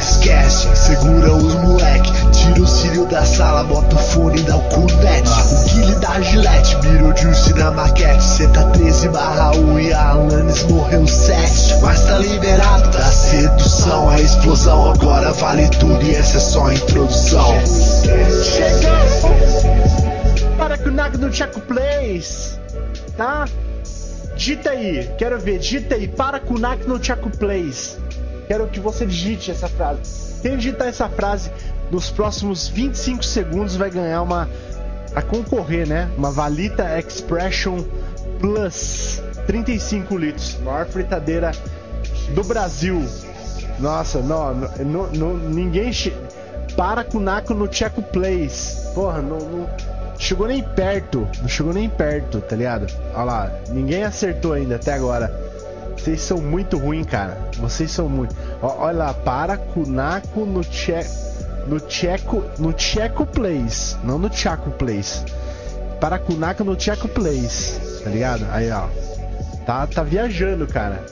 esquece, segura os moleque. Tira o cílio da sala, bota o fone, dá o cunete. O Guile da Gillette, mirou Juice na maquete. Tá 13 barra 1 e a Alanis morreu 7. Mas tá liberado da sedução, a explosão agora vale tudo e essa é só a introdução. Chegou! Para com o Nag no Chaco Place, tá? Digita aí, quero ver, digita aí, para o Nag no Chaco Place. Quero que você digite essa frase. Quem digitar essa frase nos próximos 25 segundos vai ganhar uma. A concorrer, né? Uma Valita Expression Plus 35 litros. Maior fritadeira do Brasil. Nossa, não, não, não ninguém. Che... Para com o Naco no Checo Place. Porra, não, não, chegou nem perto. Não chegou nem perto, tá ligado? Olha lá, ninguém acertou ainda até agora. Vocês são muito ruins, cara. Vocês são muito. Ó, olha lá, para Kunaco no che... no Checo, no Checo Place, não no Chaco Place. Para Kunaco no Checo Place, tá ligado? Aí, ó. Tá, tá viajando, cara.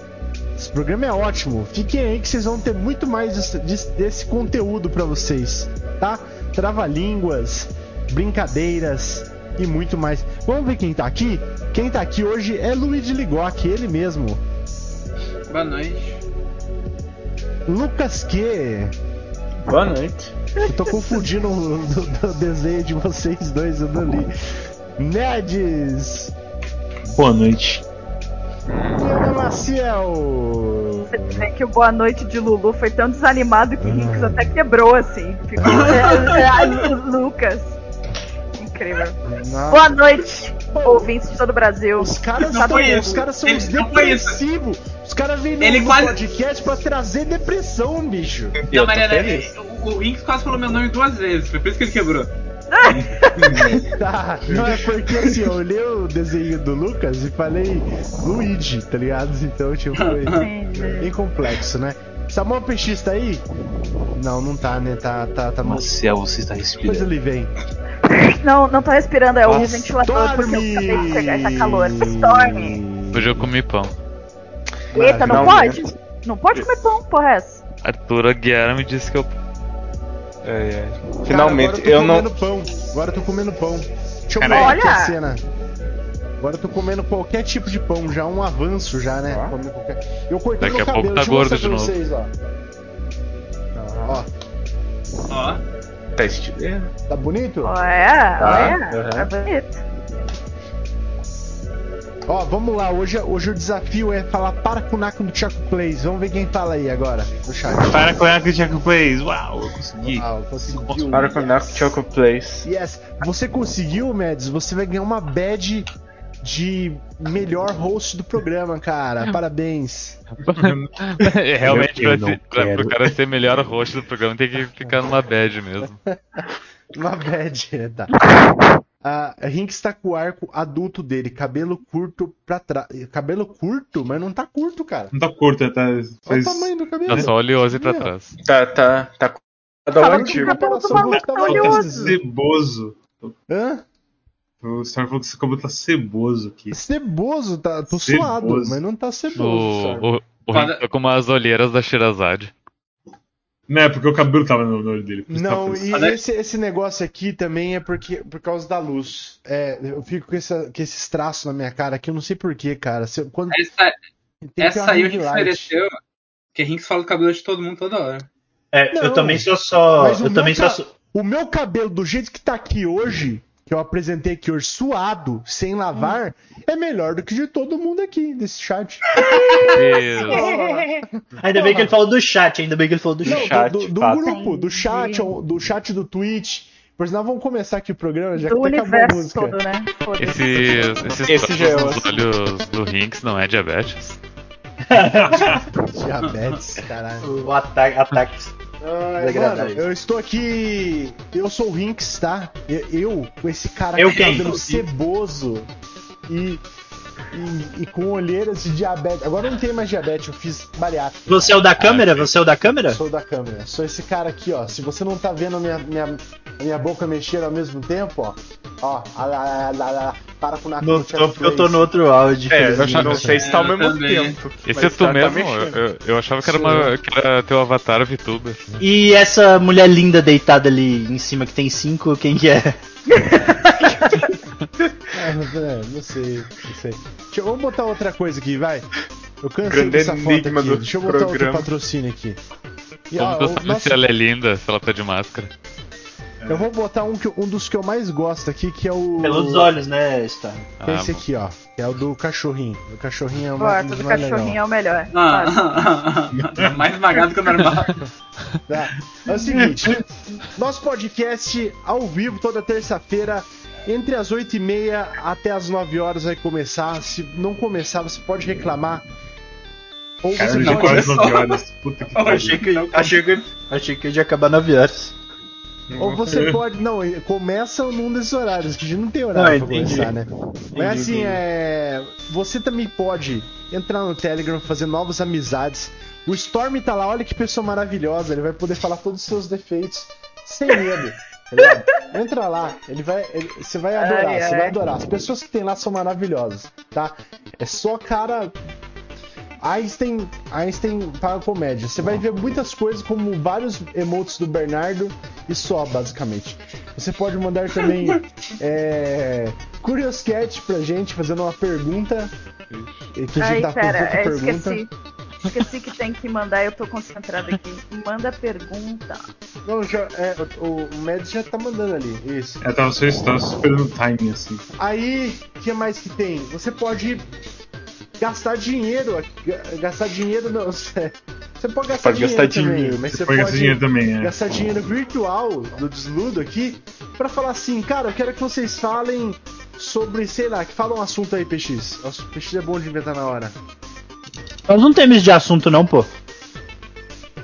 Esse programa é ótimo. Fiquem aí que vocês vão ter muito mais desse, desse conteúdo para vocês, tá? Trava-línguas, brincadeiras e muito mais. Vamos ver quem tá aqui? Quem tá aqui hoje é Luigi Ligoc, ele mesmo. Boa noite. Lucas que? Boa noite. Eu tô confundindo o, o, o desenho de vocês dois, eu não li. Nedes! Boa noite. Ana Maciel! Você que o Boa Noite de Lulu foi tão desanimado que o Rinks até quebrou assim. Ficou Lucas. Incrível. Não. Boa noite, ouvintes de todo o Brasil. Os caras, não são, os caras são os depressivos. Os caras vêm no Ele quase... podcast pra trazer depressão, bicho. Não, Mariana, o, o Rinks quase falou meu nome duas vezes, foi por isso que ele quebrou. tá, não é porque assim, eu olhei o desenho do Lucas e falei Luigi, tá ligado? Então, tipo, foi bem complexo, né? Samuel PX tá aí? Não, não tá, né? Tá, tá, tá. Marcel, você está respirando. Depois ele vem. Não, não tô respirando, é o Nossa, ventilador, porque eu acabei de pegar essa calor. Storm! Hoje eu comi pão. Eita, não, não pode? Não pode comer pão, porra, é essa. Arthur Aguiar me disse que eu. É, é. Finalmente, Cara, eu, eu não. Pão. Agora eu tô comendo pão. Deixa eu ver aqui a cena. Agora eu tô comendo qualquer tipo de pão, já um avanço já, né? Ah. Qualquer... Eu cortei Daqui meu a cabelo, pouco tá gordo de novo. Vocês, ó. ó. Ó. Tá estilando. Tá bonito? Ó, é, tá. é. Uhum. Tá bonito. Ó, vamos lá. Hoje, hoje o desafio é falar para com o Naco do Chaco Plays. Vamos ver quem fala aí agora no chat. Para com o Naco do Chaco Plays. Uau, eu consegui. Uau, conseguiu. Para com o Naco do Chaco Plays. Yes. Você conseguiu, Mads? Você vai ganhar uma badge de melhor host do programa, cara. Parabéns. É, Realmente, pra, ser, pro cara ser melhor host do programa, tem que ficar numa badge mesmo. uma badge, tá. A Rinks tá com o arco adulto dele, cabelo curto pra trás. Cabelo curto? Mas não tá curto, cara. Não tá curto, tá. Olha o tamanho do cabelo. Tá só oleoso pra trás. Tá, tá, tá. Tá antigo. Cabelo do maluco tá oleoso. Ceboso. Hã? O Storm falou que esse cabelo tá ceboso aqui. Ceboso? Tá, tô ceboso. suado, mas não tá ceboso. O, o, o tá com umas olheiras da Shirazade. Não, é porque o cabelo tava no olho dele. Não, e esse, esse negócio aqui também é porque, por causa da luz. É, eu fico com, essa, com esses traços na minha cara aqui, eu não sei porquê, cara. Se, quando, essa essa aí o Rinks mereceu, porque Rinks fala o cabelo de todo mundo toda hora. É, não, eu também sou só. Eu também sou. O meu cabelo, do jeito que tá aqui hoje, que eu apresentei aqui hoje, suado, sem lavar, hum. é melhor do que de todo mundo aqui desse chat. ainda bem que ele falou do chat, ainda bem que ele falou do Não, chat. Do, do, do grupo, do chat, do chat do Twitch. Por sinal, vamos começar aqui o programa, já do que acabou a música. Todo, né? Esse, esses Esse já é nos olhos do Rinks não é diabetes? diabetes, caralho. O ataque. ataque. Ai, mano, eu estou aqui. Eu sou o Rinks, tá? Eu, com esse cara eu com cabelo ceboso e, e, e, com olheiras de diabetes. Agora não tem mais diabetes, eu fiz bariátrica. Você é o da câmera? Ah, você é o da câmera? Sou da câmera. Sou esse cara aqui, ó. Se você não tá vendo minha, minha, minha boca mexer ao mesmo tempo, ó. Ó, a, a, a, para com na no, Eu tô no outro áudio. É, eu já não sei se tá ao mesmo tempo. Esse é tu tá, mesmo? Tá eu, eu, achava que era, uma, que era teu avatar VTuber. E essa mulher linda deitada ali em cima que tem cinco, quem que é? é, não sei, não sei. Deixa, vamos botar outra coisa aqui, vai. Eu cansei dessa foto aqui. Deixa eu botar programa. outro patrocínio aqui. E, Como ó, tu sabe se ela é linda, se ela tá de máscara? Eu vou botar um, que, um dos que eu mais gosto aqui, que é o. Pelos olhos, né, Star? É esse ah, aqui, ó. Que é o do cachorrinho. O cachorrinho é o mais, do cachorrinho legal. é o melhor. Ah, é mais esmagado que o normal. Tá. É o seguinte: nosso podcast ao vivo toda terça-feira. Entre as 8 e meia até as 9 horas vai começar. Se não começar, você pode reclamar. Ou Cara, você já pode... 9 horas. Puta que achei que, achei que, achei que ia acabar 9 horas. Ou você pode. Não, começa num desses horários, que não tem horário não, pra começar, né? Mas assim, é. Você também pode entrar no Telegram, fazer novas amizades. O Storm tá lá, olha que pessoa maravilhosa, ele vai poder falar todos os seus defeitos sem medo. Tá Entra lá, ele vai, ele, você vai adorar, ai, você ai. vai adorar. As pessoas que tem lá são maravilhosas, tá? É só cara Einstein, Einstein para comédia. Você vai ver muitas coisas, como vários emotes do Bernardo e só, basicamente. Você pode mandar também é, Curioscat pra gente, fazendo uma pergunta. Que a gente Ai, tá pera, é, pergunta. esqueci. Esqueci que tem que mandar, eu tô concentrado aqui. Manda pergunta. Não, já, é, o, o Med já tá mandando ali, isso. É, tava, você estava esperando o timing assim. Aí, o que mais que tem? Você pode gastar dinheiro. Gastar dinheiro não. Você pode gastar, pode dinheiro, gastar também, dinheiro, mas você, pode, gastar dinheiro também, é. gastar dinheiro virtual do desludo aqui para falar assim, cara, eu quero que vocês falem sobre, sei lá, que fala um assunto aí, PX. O PX é bom de inventar na hora. Nós não temos de assunto não, pô.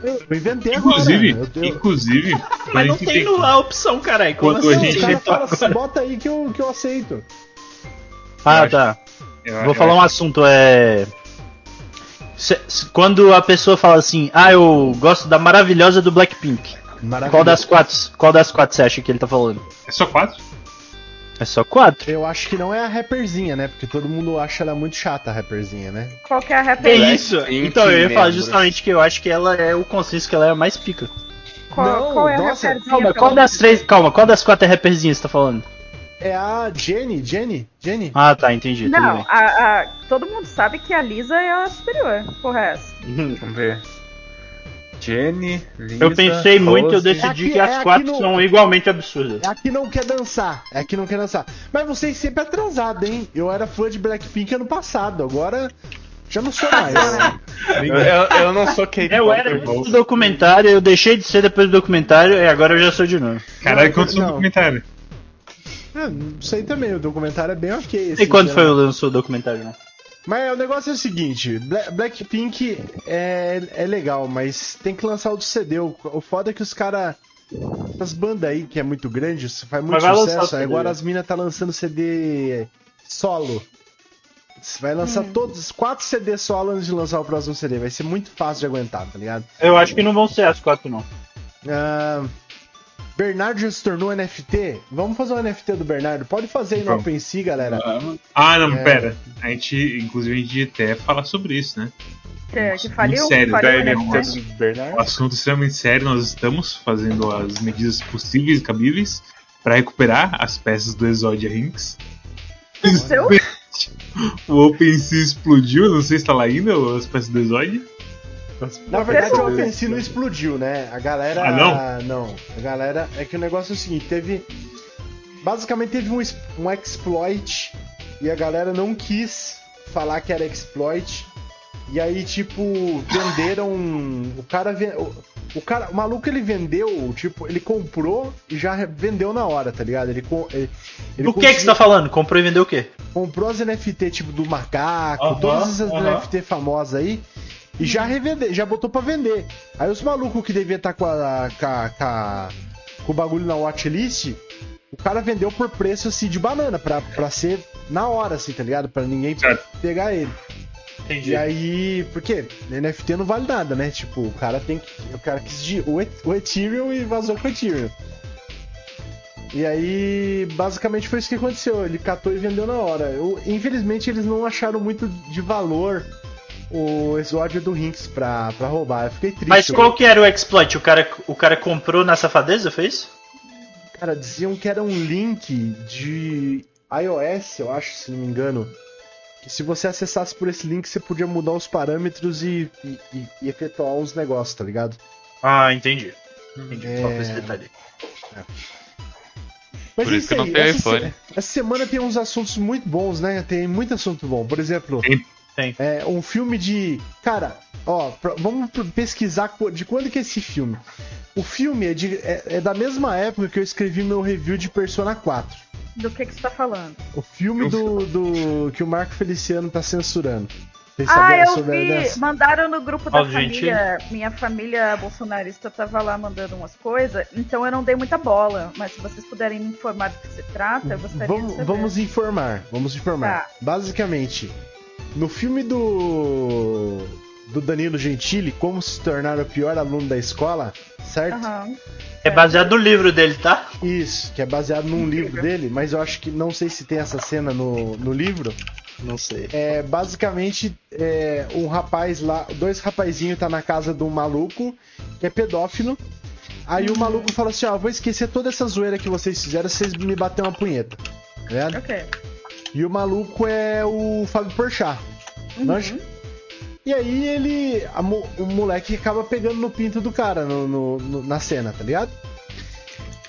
Eu, eu inventei inclusive, agora. Eu, eu... Inclusive, Mas não tem no, a opção, caralho. Quando assim? a gente cara fala assim, bota aí que eu, que eu aceito. Ah, tá. Eu, Vou falar um assunto, é. Se, se, quando a pessoa fala assim, ah, eu gosto da maravilhosa do Blackpink. Qual das quatro? Qual das quatro você acha que ele tá falando? É só quatro? É só quatro. Eu acho que não é a rapperzinha, né? Porque todo mundo acha ela muito chata, a rapperzinha, né? Qual que é a rapperzinha? É isso. Então, eu ia falar justamente que eu acho que ela é o consenso que ela é a mais pica. Qual, não, qual é a nossa, rapperzinha? Calma, qual das três. Calma, qual das quatro é rapperzinha você tá falando? É a Jenny, Jenny, Jenny. Ah, tá, entendi. Não, a, a, todo mundo sabe que a Lisa é a superior. Porra, é essa. Vamos ver. Jenny, Lisa, Eu pensei Rose. muito e eu decidi é que as é quatro não, são igualmente absurdas. É a que não quer dançar. É a que não quer dançar. Mas vocês sempre atrasados, hein? Eu era fã de Blackpink ano passado. Agora já não sou mais. eu, eu, eu, não sou Kate Eu era do documentário, eu deixei de ser depois do documentário e agora eu já sou de novo. Caralho, quantos no documentário? É, não sei também, o documentário é bem ok. Assim, e quando foi o lançou o documentário, né? Mas o negócio é o seguinte, Blackpink é, é legal, mas tem que lançar outro CD. O, o foda é que os caras. As bandas aí, que é muito grande, faz muito sucesso. Agora as minas tá lançando CD solo. Vai lançar hum. todos, quatro CDs solo antes de lançar o próximo CD. Vai ser muito fácil de aguentar, tá ligado? Eu acho que não vão ser as quatro, não. Uh, Bernardo já se tornou NFT? Vamos fazer um NFT do Bernardo? Pode fazer aí no OpenSea, galera. Ah, não, é... pera. A gente, inclusive, a gente até falar sobre isso, né? Que, que faliu? Sério, faliu NFT do Bernardo? Um assunto extremamente sério. Nós estamos fazendo as medidas possíveis e cabíveis para recuperar as peças do Exodia Rinks. o OpenSea explodiu, não sei se tá lá ainda as peças do Exodia. Na verdade, o OpenSea não explodiu, né? A galera. Ah, não? Não. A galera. É que o negócio é o seguinte: teve. Basicamente, teve um, um exploit e a galera não quis falar que era exploit. E aí, tipo, venderam. O cara. O, cara, o maluco ele vendeu, tipo, ele comprou e já vendeu na hora, tá ligado? Ele, ele, ele o que que você tá falando? Comprou e vendeu o quê? Comprou as NFT, tipo, do macaco, uh -huh, todas essas uh -huh. NFT famosas aí. E já revender, já botou pra vender. Aí os malucos que deviam estar tá com, a, com, a, com, a, com o bagulho na watchlist, o cara vendeu por preço assim de banana, pra, pra ser na hora, assim, tá ligado? Pra ninguém certo. pegar ele. Entendi. E aí, porque NFT não vale nada, né? Tipo, o cara tem que. O cara quis de, o, o Ethereum e vazou com o Ethereum. E aí, basicamente foi isso que aconteceu. Ele catou e vendeu na hora. Eu, infelizmente, eles não acharam muito de valor o exódio do Rinks pra, pra roubar. Eu fiquei triste. Mas qual que era o exploit? O cara, o cara comprou na safadeza, foi isso? Cara, diziam que era um link de iOS, eu acho, se não me engano. Que se você acessasse por esse link, você podia mudar os parâmetros e, e, e efetuar uns negócios, tá ligado? Ah, entendi. Entendi. É... Só esse detalhe. É. Mas Por isso que não tem essa iPhone. Se... Essa semana tem uns assuntos muito bons, né? Tem muito assunto bom. Por exemplo, tem. Tem. É, um filme de. Cara, ó, pra... vamos pesquisar de quando que é esse filme. O filme é, de... é, é da mesma época que eu escrevi meu review de Persona 4. Do que, que você tá falando? O filme do, do que o Marco Feliciano tá censurando. Vocês ah, eu vi. Mandaram no grupo da família. Minha família bolsonarista tava lá mandando umas coisas, então eu não dei muita bola. Mas se vocês puderem me informar do que se trata, eu gostaria vamos, de saber. Vamos informar, vamos informar. Tá. Basicamente, no filme do. do Danilo Gentili, Como se tornar o pior aluno da escola, certo? Uhum. É baseado no livro dele, tá? Isso, que é baseado num livro dele, mas eu acho que não sei se tem essa cena no, no livro. Não sei. É, basicamente, é, um rapaz lá, dois rapazinhos tá na casa de um maluco que é pedófilo. Aí o maluco fala assim: Ó, vou esquecer toda essa zoeira que vocês fizeram, vocês me bater uma punheta. Tá vendo? Ok. E o maluco é o Fábio Porchat. Uhum. E aí ele. A, o moleque acaba pegando no pinto do cara no, no, no, na cena, tá ligado?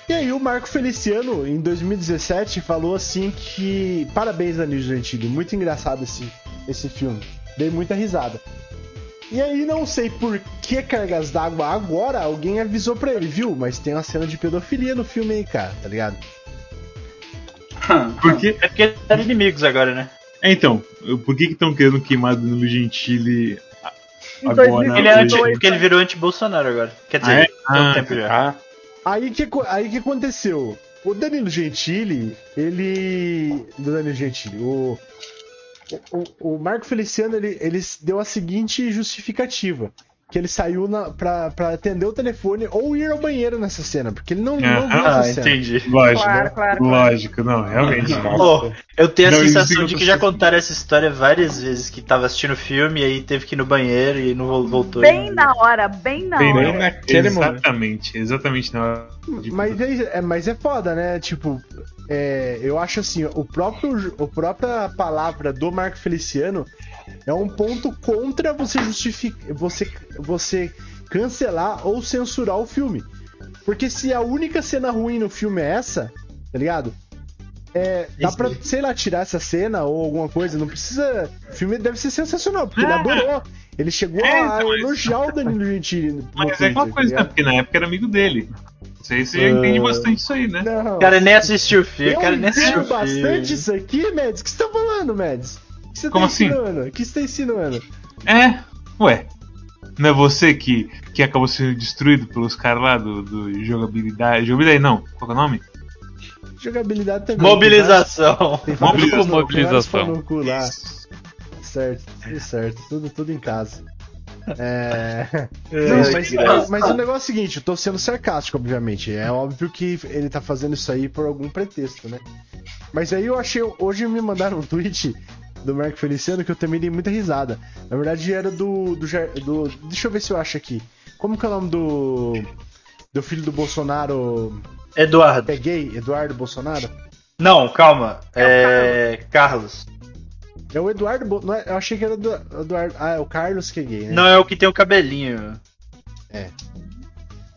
E aí o Marco Feliciano, em 2017, falou assim que. Parabéns, Danilo Gentili. Muito engraçado esse, esse filme. Dei muita risada. E aí não sei por que cargas d'água agora alguém avisou pra ele, viu? Mas tem uma cena de pedofilia no filme aí, cara, tá ligado? Porque... É porque eram inimigos agora, né? É, então, por que estão querendo queimar Danilo Gentili agora? Ele é anti, porque ele virou anti-Bolsonaro agora. Quer dizer, ah, é? ah, tempo já. Ah. Aí que, aí que aconteceu? O Danilo Gentili, ele. Danilo Gentili, o. O, o Marco Feliciano, ele, ele deu a seguinte justificativa que ele saiu na, pra, pra atender o telefone ou ir ao banheiro nessa cena, porque ele não, não viu essa ah, cena. entendi. Lógico, claro, claro, lógico, não, realmente. Oh, eu tenho a não, sensação de que já contaram essa história várias vezes, que tava assistindo o filme e aí teve que ir no banheiro e não voltou. Bem na hora, bem na bem hora. Bem naquele exatamente, exatamente na hora. Mas é, é, mas é foda, né? Tipo, é, eu acho assim, o próprio, a própria palavra do Marco Feliciano é um ponto contra você justificar, você, você cancelar ou censurar o filme. Porque se a única cena ruim no filme é essa, tá ligado? É, dá pra, sei lá, tirar essa cena ou alguma coisa. Não precisa. O filme deve ser sensacional, porque ele ah. adorou. Ele chegou é, a então, elogiar o Danilo Gentili. Mas é uma coisa, tá né? Porque na época era amigo dele. Não sei se uh... entende bastante isso aí, né? Não. O cara nem assistiu o filme. Eu cara nem assistiu bastante isso aqui, Mads. O que você tá falando, Mads? que você Como tá assim? ensinando? O que você tá ensinando? É, ué. Não é você que, que acabou sendo destruído pelos caras lá do, do jogabilidade. Jogabilidade não, qual é o nome? Jogabilidade também. Mobilização. Tem vários, Mobilização. No cu lá. Certo, tudo certo. Tudo, tudo em casa. É. Não, mas, mas, o negócio é o seguinte, eu tô sendo sarcástico, obviamente. É óbvio que ele tá fazendo isso aí por algum pretexto, né? Mas aí eu achei. Hoje me mandaram um tweet do Marco Feliciano que eu também dei muita risada. Na verdade era do, do, do, Deixa eu ver se eu acho aqui. Como que é o nome do. Do filho do Bolsonaro. Eduardo. É gay? Eduardo Bolsonaro? Não, calma. É. Carlos. É o Eduardo. Bo... É... Eu achei que era do Eduardo. Ah, é o Carlos que é gay, né? Não, é o que tem o cabelinho. É.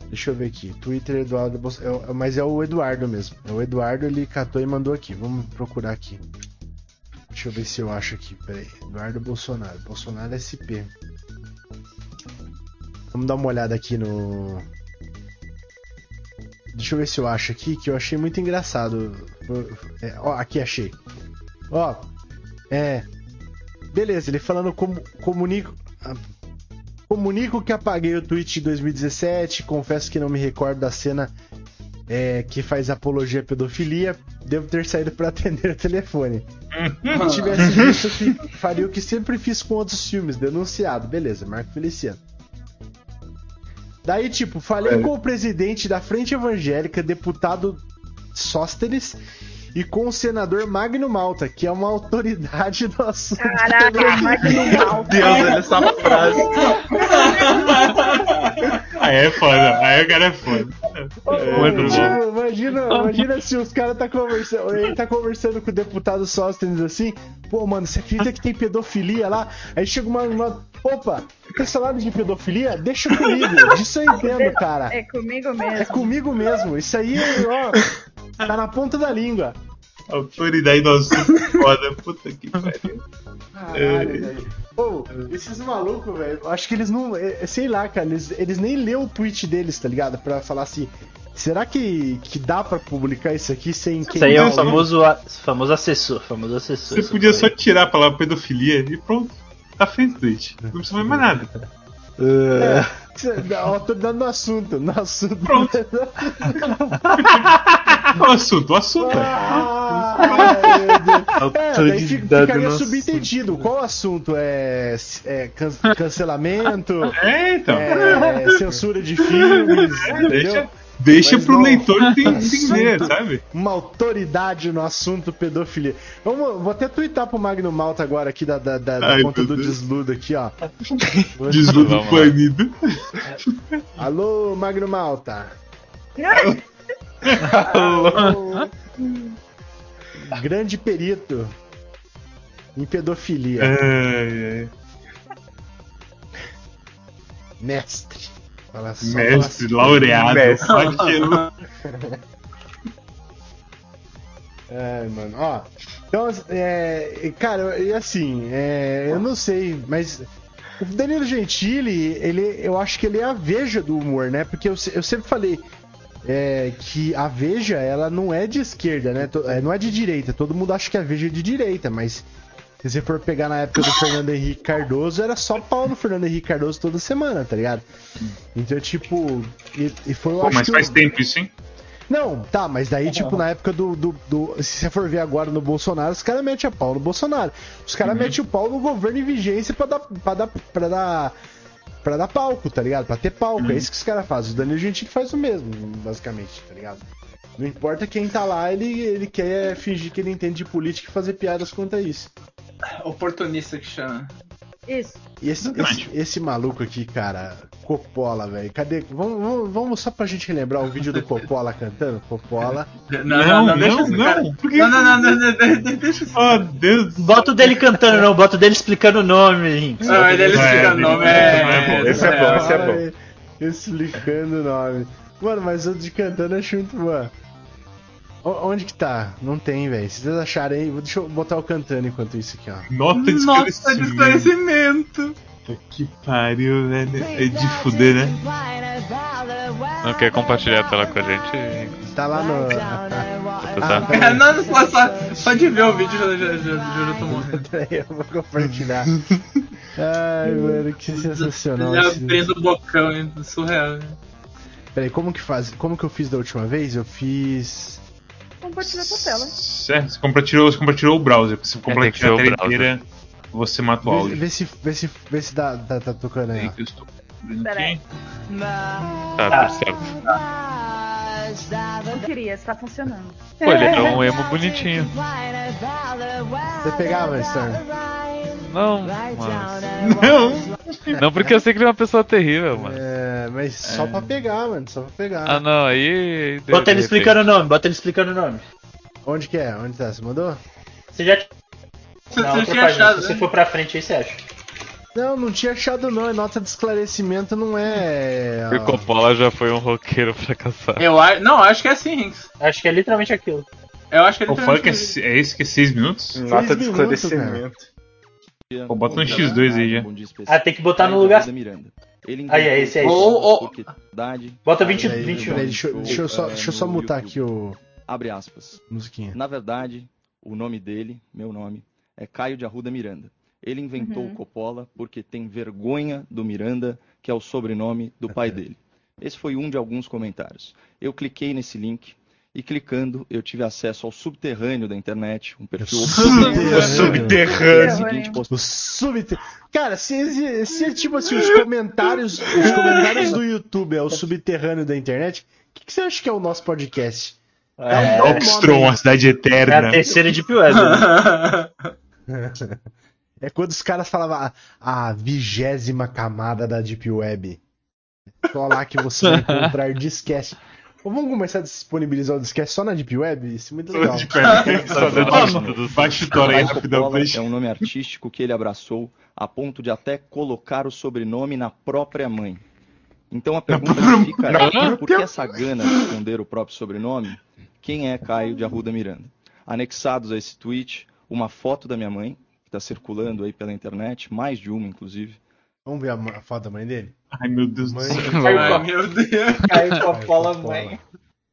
Deixa eu ver aqui. Twitter Eduardo Bolsonaro. É, mas é o Eduardo mesmo. É o Eduardo, ele catou e mandou aqui. Vamos procurar aqui. Deixa eu ver se eu acho aqui. Peraí. Eduardo Bolsonaro. Bolsonaro SP. Vamos dar uma olhada aqui no. Deixa eu ver se eu acho aqui, que eu achei muito engraçado. É, ó, aqui achei. Ó, é. Beleza, ele falando como. Comunico. Ah, comunico que apaguei o tweet de 2017. Confesso que não me recordo da cena é, que faz apologia à pedofilia, devo ter saído para atender o telefone. Se tivesse visto, faria o que sempre fiz com outros filmes, denunciado. Beleza, Marco Feliciano. Daí, tipo, falei é. com o presidente da Frente Evangélica, deputado Sóstenes e com o senador Magno Malta, que é uma autoridade do assunto. Caraca, Magno Malta. Deus, olha essa frase. aí é foda, aí o cara é foda. imagina, imagina, imagina se os caras tá conversando. Ele tá conversando com o deputado Sóstenes assim. Pô, mano, você acredita que tem pedofilia lá? Aí chega uma. uma opa, tem salário de pedofilia? Deixa comigo. Disso eu entendo, cara. É comigo mesmo. É comigo mesmo. Isso aí, ó. Tá na ponta da língua. Autoridade do assunto foda, puta que pariu. Caralho, velho. Pô, esses malucos, velho, acho que eles não. É, sei lá, cara, eles, eles nem leu o tweet deles, tá ligado? Pra falar assim. Será que, que dá pra publicar isso aqui sem quem. Isso aí é o famoso, famoso assessor, famoso assessor. Você podia só tirar a palavra pedofilia e pronto. Tá feito o tweet. Não precisa mais nada. É, autoridade no assunto, no assunto. Pronto. o assunto, o assunto. Ah, é, daí ficaria subentendido. Qual assunto? É, é can cancelamento? É, então. É, censura de filmes? Deixa, Deixa Mas pro não, leitor entender, sabe? Uma autoridade no assunto pedofilia. Vamos, vou até twittar pro Magno Malta agora aqui da, da, da, da conta do Desludo aqui, ó. Desludo banido. Alô, Magno Malta. Alô. Grande perito em pedofilia. É, é. Mestre. Fala só, Mestre, fala laureado, Mestre. É, mano, ó. Então, é, cara, e assim, é, eu não sei, mas o Danilo Gentili, ele, eu acho que ele é a veja do humor, né? Porque eu, eu sempre falei é, que a veja, ela não é de esquerda, né? É, não é de direita. Todo mundo acha que a veja é de direita, mas se você for pegar na época do Fernando Henrique Cardoso, era só pau no Fernando Henrique Cardoso toda semana, tá ligado? Então, tipo. E, e foi Pô, mas faz tempo isso, hein? Não, tá, mas daí, tipo, na época do, do, do, Se você for ver agora no Bolsonaro, os caras metem a pau no Bolsonaro. Os caras uhum. metem o pau no governo em vigência pra dar. pra dar. pra dar. pra dar palco, tá ligado? Pra ter palco. Uhum. É isso que os caras fazem. O Danilo Gentili faz o mesmo, basicamente, tá ligado? Não importa quem tá lá, ele, ele quer fingir que ele entende de política e fazer piadas quanto isso. Oportunista que chama. Isso. E esse, esse, esse, maluco aqui, cara, Coppola, velho. Cadê? Vamos, vamos, vamos, só pra gente relembrar o vídeo do Coppola cantando? Coppola. Não, não, não, não, deixa não, não. não, não, não, não, deixa Oh, Deus. Bota o dele cantando, não, bota o dele explicando o nome. Não, ele explicando o nome é. Esse é bom, esse é bom. Explicando o nome. Mano, mas o de cantando é muito bom. Onde que tá? Não tem, velho. Se vocês acharem, deixa eu botar o cantando enquanto isso aqui, ó. Nota de Nota de esclarecimento. Que pariu, velho. É de fuder, né? Não quer compartilhar a tela com a gente? Tá lá no. tá? Ah, não, só, só, só de ver o vídeo já, já, já, já tô morrendo. Peraí, eu vou compartilhar. Ai, mano, que sensacional. Já abrindo o bocão, hein? surreal. Peraí, como que faz? Como que eu fiz da última vez? Eu fiz compartilhar tua tela. Certo, você compartilhou, você compartilhou o browser. Se você compartilhar a tela inteira, você mata o áudio. Vê, se, vê se, vê se dá, tá, tá tocando aí. Eu estou Peraí. Tá, tá certo. Não queria, está funcionando. Pô, ele é um emo bonitinho. Você pegava, Storm? Não, mano. Não! Não, porque eu sei que ele é uma pessoa terrível, mano. É, mas só é. pra pegar, mano, só pra pegar. Ah, não, aí. Bota ele explicando o nome, bota ele explicando o nome. Onde que é? Onde tá? Você mandou? Você já. Você, não, tinha achado. Se você né? for pra frente aí, você acha. Não, não tinha achado não. É nota de esclarecimento não é. O Coppola já foi um roqueiro fracassado. Eu Não, acho que é assim, Rinks. Acho que é literalmente aquilo. Eu acho que é literalmente. que é, é esse que é 6 minutos? Nota de esclarecimento. Pô, bota no X2 aí já. Ah, tem que botar no lugar. Aí, é esse aí. Oh, oh. Bota 20, aí, 21. Peraí, deixa, deixa, eu só, deixa eu só mutar aqui o. Abre aspas. Musiquinha. Na verdade, o nome dele, meu nome, é Caio de Arruda Miranda. Ele inventou uhum. o Coppola porque tem vergonha do Miranda, que é o sobrenome do pai dele. Esse foi um de alguns comentários. Eu cliquei nesse link, e clicando eu tive acesso ao subterrâneo da internet, um perfil subterrâneo. subterrâneo. O subterrâneo. Cara, se, se tipo assim, os comentários, os comentários do YouTube é o subterrâneo da internet, o que, que, você acha que é o nosso podcast? É, Oxtron, a cidade eterna. É a terceira Deep Web. Né? é quando os caras falavam a vigésima camada da Deep Web. Só lá que você vai encontrar disquete. Ou vamos começar a disponibilizar o disquete só na Deep Web? Isso é muito legal. Baixa o aí rapidamente. É um nome artístico que ele abraçou a ponto de até colocar o sobrenome na própria mãe. Então a pergunta que fica é, por que essa gana de esconder o próprio sobrenome? Quem é Caio de Arruda Miranda? Anexados a esse tweet, uma foto da minha mãe, que está circulando aí pela internet, mais de uma inclusive. Vamos ver a, foto da mãe dele? Ai meu Deus mãe... do céu. Ai meu Deus. Caio a mãe.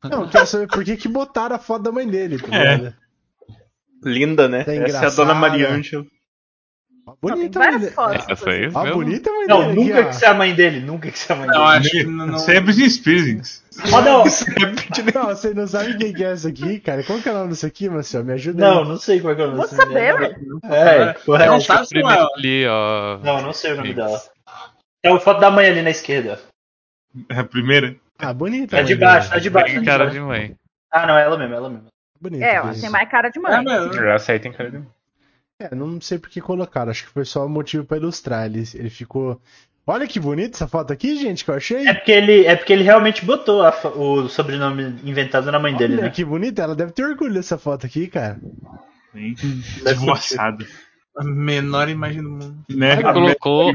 Não, eu quero saber por que, que botaram a foto da mãe dele. Tá é. Linda, né? Tá Essa é a dona Maria Ângela. Bonita mãe dele. Fotos, Essa aí, ah, bonita mãe não, dele. Não, nunca aqui, que ser a mãe dele. Nunca que ser a mãe não, dele. Acho que não, não... Isso é Britney Spears. Oh, não. não, você não sabe quem que é essa aqui, cara? Qual que é o nome disso aqui, Marcelo? Me ajuda Não, aí. não sei qual é o nome Vou saber, velho. É, correto. Não sabe se ali, ó. Não, não sei o nome dela. É a foto da mãe ali na esquerda. É a primeira? Ah, bonita. Tá de baixo, tá de baixo. Tem cara de mãe. Ah, não, é ela mesmo, ela mesmo. Bonita. É, ela tem mais cara de mãe. É aí tem cara de mãe. É, não sei por que colocaram, acho que foi só um motivo para ilustrar. Ele, ele ficou. Olha que bonita essa foto aqui, gente, que eu achei. É porque ele, é porque ele realmente botou a, o sobrenome inventado na mãe Olha dele, né? que bonita, ela deve ter orgulho dessa foto aqui, cara. Esvoaçado. A menor imagem do mundo. Né? Colocou.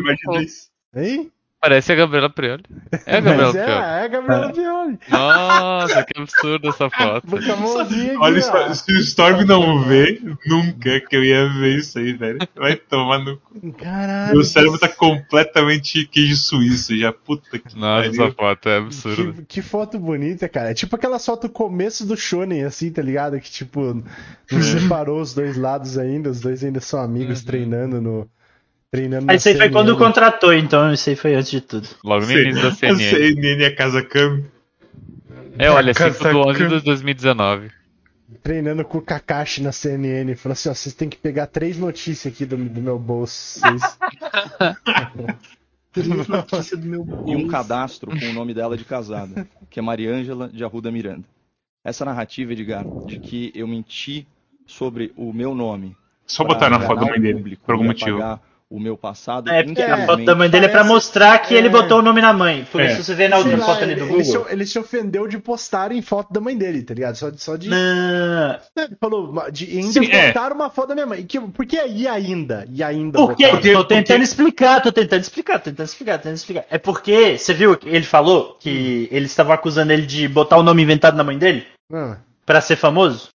Hein? Parece a Gabriela Prioli. É a Gabriela é, Prioli. É a Gabriela Prioli. Nossa, que absurdo essa foto. Aqui, Olha, ó. se o Storm não vê, nunca que eu ia ver isso aí, velho. Vai tomar no cu. Caralho. Meu cérebro tá completamente queijo suíço já. Puta que Nossa, pariu. essa foto é absurda. Que, que, foto bonita, cara. É tipo aquela foto do começo do Shonen, assim, tá ligado? Que tipo, não separou os dois lados ainda, os dois ainda são amigos Uhum. treinando no. Treinando Mas isso aí foi CNN. quando contratou, então isso aí foi antes de tudo. Logo no início da A CNN. CNN é a Casa Kami. É, olha, 5 Casa do 11 Kami. de 2019. Treinando com o Kakashi na CNN. Falou assim: ó, vocês têm que pegar três notícias aqui do, do meu bolso. Vocês... três notícias do meu bolso. E um cadastro com o nome dela de casada, que é Mariângela de Arruda Miranda. Essa narrativa, Edgar, de que eu menti sobre o meu nome. Só pra botaram na foto da enganar mãe dele, público por algum motivo. apagar o meu passado. É, porque a foto da mãe dele é pra mostrar que ele é. botou o nome na mãe. Por É. isso você vê na outra Sei lá, foto ali do ele, ele se, Google. ele se ofendeu de postarem foto da mãe dele, tá ligado? Só de. Só de Não. Ele falou, de, ainda Sim, é. uma foto da minha mãe. Que, por que e ainda? E ainda Por quê? botaram? Tô tentando explicar, tô tentando explicar, tô tentando explicar, tô tentando explicar. É porque, você viu que ele falou que eles estavam acusando ele de botar o nome inventado na mãe dele? Ah, Pra ser famoso?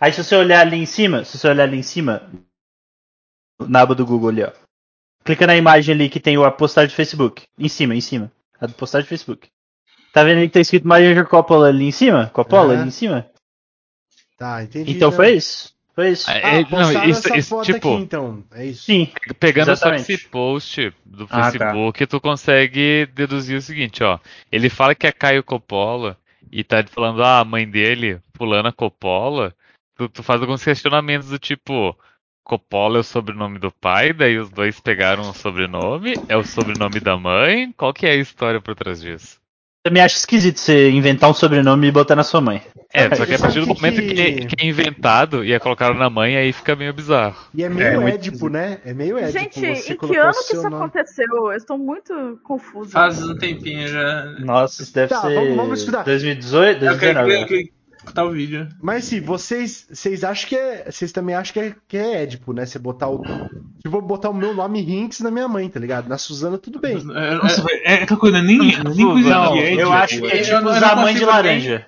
Aí se você olhar ali em cima, se você olhar ali em cima, na aba do Google ali, ó. Clica na imagem ali que tem a postagem do Facebook. Em cima, em cima. A do postagem do Facebook. Tá vendo aí que tá escrito Maria Coppola ali em cima? Coppola ali em cima? tá, entendi. Então né? foi isso. Foi isso. É, Ah, é, não, isso, foto tipo, aqui, então. É isso. Sim. pegando só esse post do Ah, tá. Facebook, tu consegue deduzir o seguinte, ó. Ele fala que é Caio Coppola e tá falando, ah, a mãe dele, fulana Coppola. Tu, tu faz alguns questionamentos do tipo, Coppola é o sobrenome do pai, daí os dois pegaram o sobrenome, é o sobrenome da mãe. Qual que é a história por trás disso? Também acho esquisito você inventar um sobrenome e botar na sua mãe. É, só que a partir do momento que- que, que é inventado e é colocado na mãe, aí fica meio bizarro. E é meio muito Édipo, né? É meio Édipo. Gente, em que ano que isso nome. aconteceu? Eu estou muito confusa. Faz um tempinho já. Nossa, isso deve Tá, ser vamos- vamos estudar. 2018, Eu quero 2019. que- que- escutar o vídeo. Mas sim, vocês, vocês acham que é. Vocês também acham que é, que é Édipo, né? Você botar o. Tipo, botar o meu nome Rinks na minha mãe, tá ligado? Na Suzana, tudo bem. É, Nossa, velho, é aquela coisa, nem, nem coisa Não, é, eu acho que é tipo usar mãe de laranja.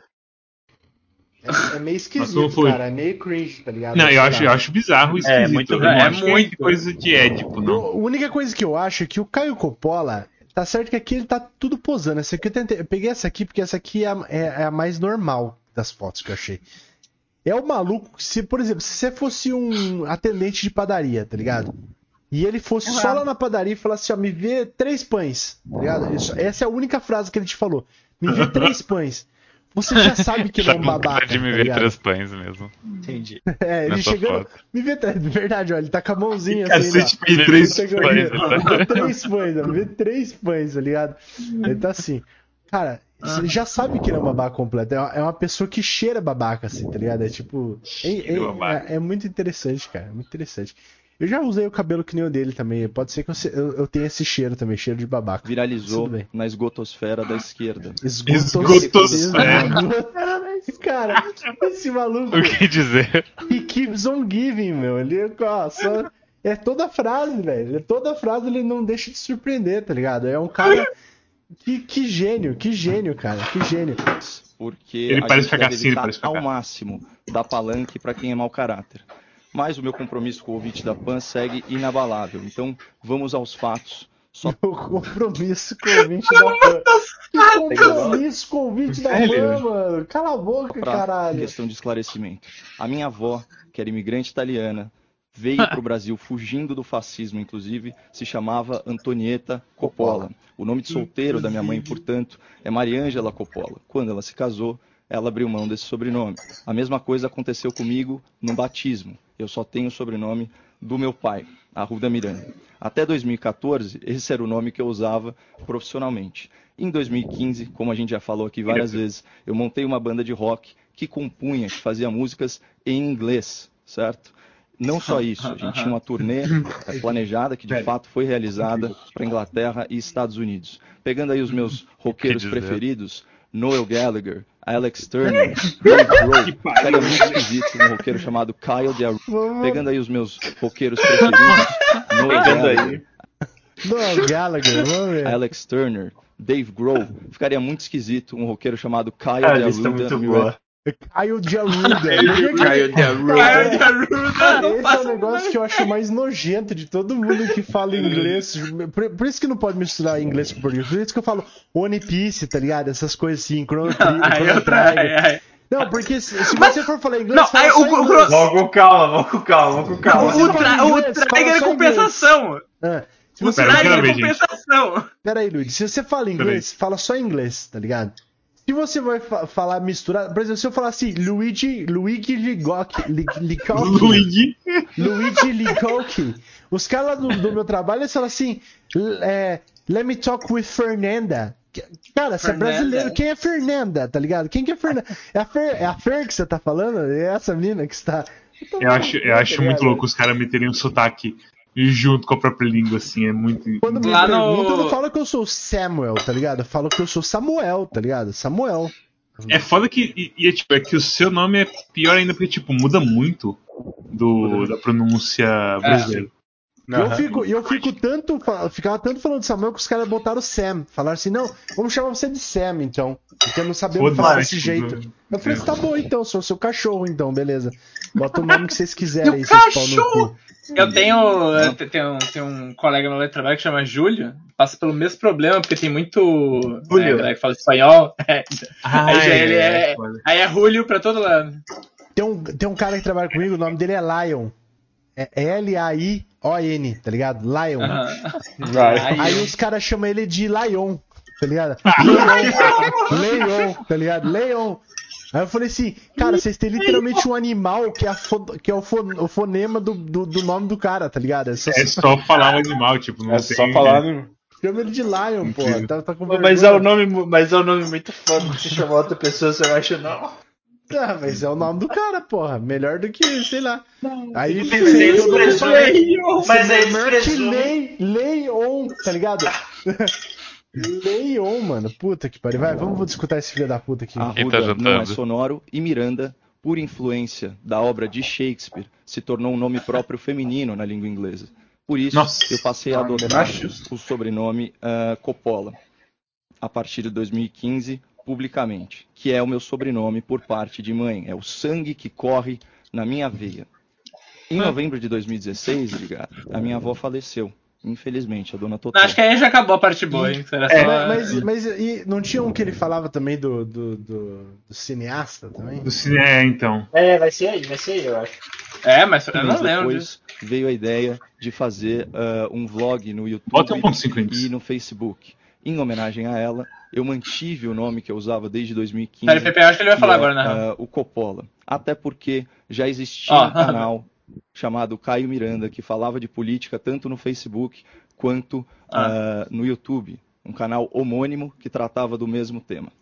É, é meio esquisito, foi. cara. É meio cringe, tá ligado? Não, eu acho, eu acho bizarro e esquisito. muito eu ruim. não É que muito. coisa de Édipo, não. A única coisa que eu acho é que o Caio Coppola. Tá certo que aqui ele tá tudo posando. Essa aqui eu, tentei, eu peguei essa aqui porque essa aqui é a, é- é a mais normal das fotos que eu achei. É o maluco, se, por exemplo, se você fosse um atendente de padaria, tá ligado? E ele fosse só lá na padaria e falasse, ó, me vê três pães, tá ligado? Isso- essa é a única frase que ele te falou. Me vê três pães. Você já sabe que ele é Tá um babaca, de me tá ver ligado? três pães mesmo. Entendi. É, ele nessa chegando. foto. Me vê três. Verdade, ó, ele tá com a mãozinha assim. Cacete, ó. me três Ele pães, pegou- né? três pães, ó, me vê três pães, tá ligado? Ele tá assim. Cara, você já sabe que ele é um babaca completo. É uma pessoa que cheira babaca, assim, tá ligado? É tipo. É, é, é, é muito interessante, cara. É muito interessante. Eu já usei o cabelo que nem o dele também. Pode ser que eu, eu, eu tenha esse cheiro também, cheiro de babaca. Viralizou na esgotosfera da esquerda. Esgotosfera. Cara, esse maluco. O que dizer? He keeps on giving, meu. Ele, ó, só. É toda frase, velho. É toda frase ele não deixa de surpreender, tá ligado? É um cara. Que, que gênio, que gênio, cara. Que gênio. Porque ele a parece gente deve evitar parece ao máximo dar palanque para quem é mau caráter. Mas o meu compromisso com o ouvinte da PAN segue inabalável. Então, vamos aos fatos. Só O compromisso com o ouvinte da fã. Que compromisso com o ouvinte da fã, mano. Cala a boca, para caralho. questão de esclarecimento. A minha avó, que era imigrante italiana, veio para o Brasil fugindo do fascismo, inclusive, se chamava Antonieta Coppola. O nome de solteiro da minha mãe, portanto, é Mariângela Coppola. Quando ela se casou, ela abriu mão desse sobrenome. A mesma coisa aconteceu comigo no batismo. Eu só tenho o sobrenome do meu pai, Arruda Miranda. Até 2014, esse era o nome que eu usava profissionalmente. Em 2015, como a gente já falou aqui várias vezes, eu montei uma banda de rock que compunha, que fazia músicas em inglês, certo? Não só isso, a gente tinha uma turnê planejada que de fato foi realizada para Inglaterra e Estados Unidos. Pegando aí os meus roqueiros preferidos, Noel Gallagher, Alex Turner, Dave Grohl, ficaria muito esquisito um roqueiro chamado Kyle DeArru. Pegando aí os meus roqueiros preferidos, Noel Gallagher, Não, Gallagher. Alex Turner, Dave Grohl, ficaria muito esquisito um roqueiro chamado Kyle A é. Caio de Arruda. Caio de Arruda. Caio de Arruda, não esse é o negócio que eu acho mais nojento de todo mundo que fala inglês. Por, por isso que não pode misturar inglês com português. Por isso que eu falo One Piece, tá ligado? Essas coisas assim, Chrono Trigger. Aí Chrono eu trago. Trigger. Não, porque se, se você for falar inglês, Não, fala aí só o- o inglês. Com calma, vamos com calma, com calma. O, tra o inglês, fala Trigger é compensação. Ah, O Trigger é compensação. Pera aí, Luiz. Se você fala inglês, fala só inglês, tá ligado? Se você vai fa- falar misturar, por exemplo, se eu falar assim, Luigi, Luigi Ligoc, Li- Licoque, Luigi. Luigi Licoque, os caras do, do meu trabalho, eles falam assim, é, let me talk with Fernanda. Cara, você é brasileiro, quem é Fernanda, tá ligado? Quem que é Fernanda? É a Fer, é a Fer que você tá falando? É essa menina que está... Eu acho, eu acho muito louco os caras meterem um sotaque junto com a própria língua, assim. É muito. Quando me Lá no- eu não falo que eu sou Samuel, tá ligado? Eu falo que eu sou Samuel, tá ligado? Samuel. É foda que. E, e é, tipo, é que o seu nome é pior ainda porque, tipo, muda muito do, da pronúncia brasileira. E eu fico, e eu fico tanto, ficava tanto falando de Samuel que os caras botaram Sam. Falaram assim, não, vamos chamar você de Sam, então. Porque eu não sabemos falar desse tipo, jeito. Eu falei, tá bom então, sou seu cachorro então, beleza. Bota o nome que vocês quiserem aí, cu. Eu tenho, eu te- tenho, tenho um colega no meu trabalho que chama Júlio, passa pelo mesmo problema, porque tem muito Júlio. né, que fala espanhol. É. Ah, Aí já ele é- foda. Aí é Julio pra todo lado. Tem um, tem um cara que trabalha comigo, o nome dele é Lion. É L-A-I-O-N, tá ligado? Lion. Aham. Vai. Aí os caras chamam ele de Lion, tá ligado? Leon, Leon, tá ligado? Leon. Aí eu falei assim, cara, vocês têm literalmente um animal que é, a fo- que é o, fo- o fonema do, do, do nome do cara, tá ligado? É só, É só falar o animal, tipo, não É tem. só falar no... chama ele de Lion, pô. Tá, tá Mas é, o nome, mas é o nome muito foda. Se chamar outra pessoa, você vai achar, não. Ah, mas é o nome do cara, porra. Melhor do que, sei lá. Aí Mas você ele todo mundo expressou- Mas é expressou. Lei- Leon, tá ligado? Leon, mano. Puta que pariu. Vai, vamos discutir esse filho da puta aqui. Quem tá Arruda não é sonoro e Miranda, por influência da obra de Shakespeare, se tornou um nome próprio feminino na língua inglesa. Por isso, Nossa. eu passei a adotar o sobrenome ah, Coppola a partir de 2015, publicamente, que é o meu sobrenome por parte de mãe. É o sangue que corre na minha veia. Em novembro de 2016, ligado, a minha avó faleceu. Infelizmente, a dona Totó. Acho que aí já acabou a parte boa, hein? Era É, só- Mas, mas e não tinha um que ele falava também do, do, do, do cineasta também? Do cine- É, então. É, vai ser aí, vai ser aí, eu acho. É, mas eu não lembro depois veio a ideia de fazer ah, um vlog no YouTube Bota 1.5 e no Facebook. Em homenagem a ela, eu mantive o nome que eu usava desde 2015. Peraí, Pepe, acho que ele vai falar é, agora, né? ah, o Coppola. Até porque já existia Ó. um canal chamado Caio Miranda que falava de política tanto no Facebook quanto ah, no YouTube. Um canal homônimo que tratava do mesmo tema.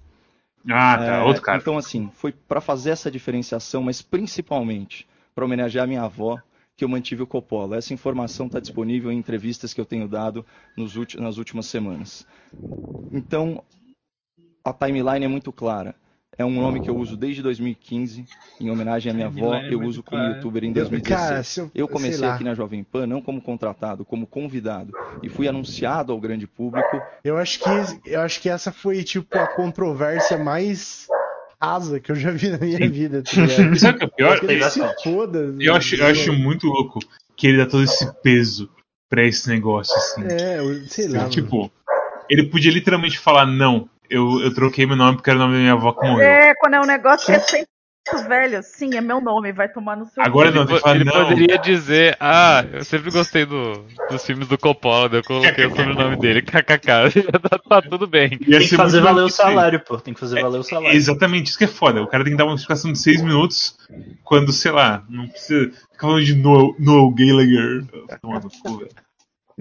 Ah, tá, É, outro cara. Então, assim, foi pra fazer essa diferenciação, mas principalmente pra homenagear minha avó, que eu mantive o Coppola. Essa informação está disponível em entrevistas que eu tenho dado ulti- nas últimas semanas. Então, a timeline é muito clara. É um nome que eu uso desde 2015, em homenagem à minha avó. É Eu uso como clara. youtuber em Eu- 2016. cara, se eu- Eu comecei aqui na Jovem Pan não como contratado, como convidado. E fui anunciado ao grande público Eu acho que eu acho que essa foi tipo a controvérsia mais rasa que eu já vi na minha Sim. vida. Tá sabe o que é pior? Ele se foda. Eu acho, eu acho muito louco que ele dá todo esse peso pra esse negócio, assim. É, sei lá. mano. tipo, ele podia literalmente falar, não, eu, eu troquei meu nome porque era o nome da minha avó que morreu. É, quando é um negócio que é 100% velho. Sim, é meu nome, vai tomar no seu Agora não, Ele, ele não. poderia dizer, ah, eu sempre gostei do- dos filmes do Coppola, daí eu coloquei o sobrenome dele, kkk, já tá, tá tudo bem. Tem que fazer valer o salário, pô. Tem que fazer valer o salário. Exatamente, isso que é foda. O cara tem que dar uma explicação de 6 minutos quando, sei lá, não precisa ficar falando de Noel, Noel Gallagher. Toma no cu, velho.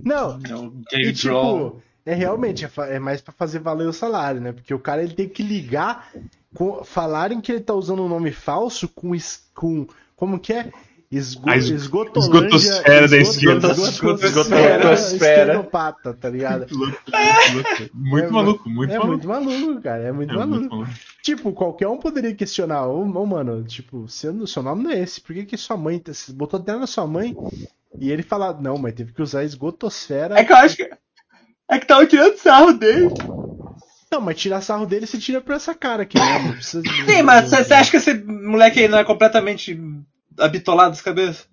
Não, Não, e tipo, é realmente é, é mais pra fazer valer o salário, né? Porque o cara ele tem que ligar com falarem que ele tá usando um nome falso com es- com como que é? Esgo, es- esgotolândia, esgotosfera da esquerda. esgotosfera esquerdopata, tá ligado? Muito É, maluco, muito é maluco. muito maluco, cara, é muito É maluco. muito maluco. Tipo, qualquer um poderia questionar, ô, ô, mano, tipo, seu, seu nome não é esse, por que, que sua mãe, tá- você botou até na sua mãe, e ele fala, não, mas teve que usar esgotosfera. É que eu acho que. É que tava tirando sarro dele. Não, mas tirar sarro dele você tira pra essa cara aqui, né? Não precisa de- Sim, mas você acha que esse moleque aí não é completamente habitolado das cabeças?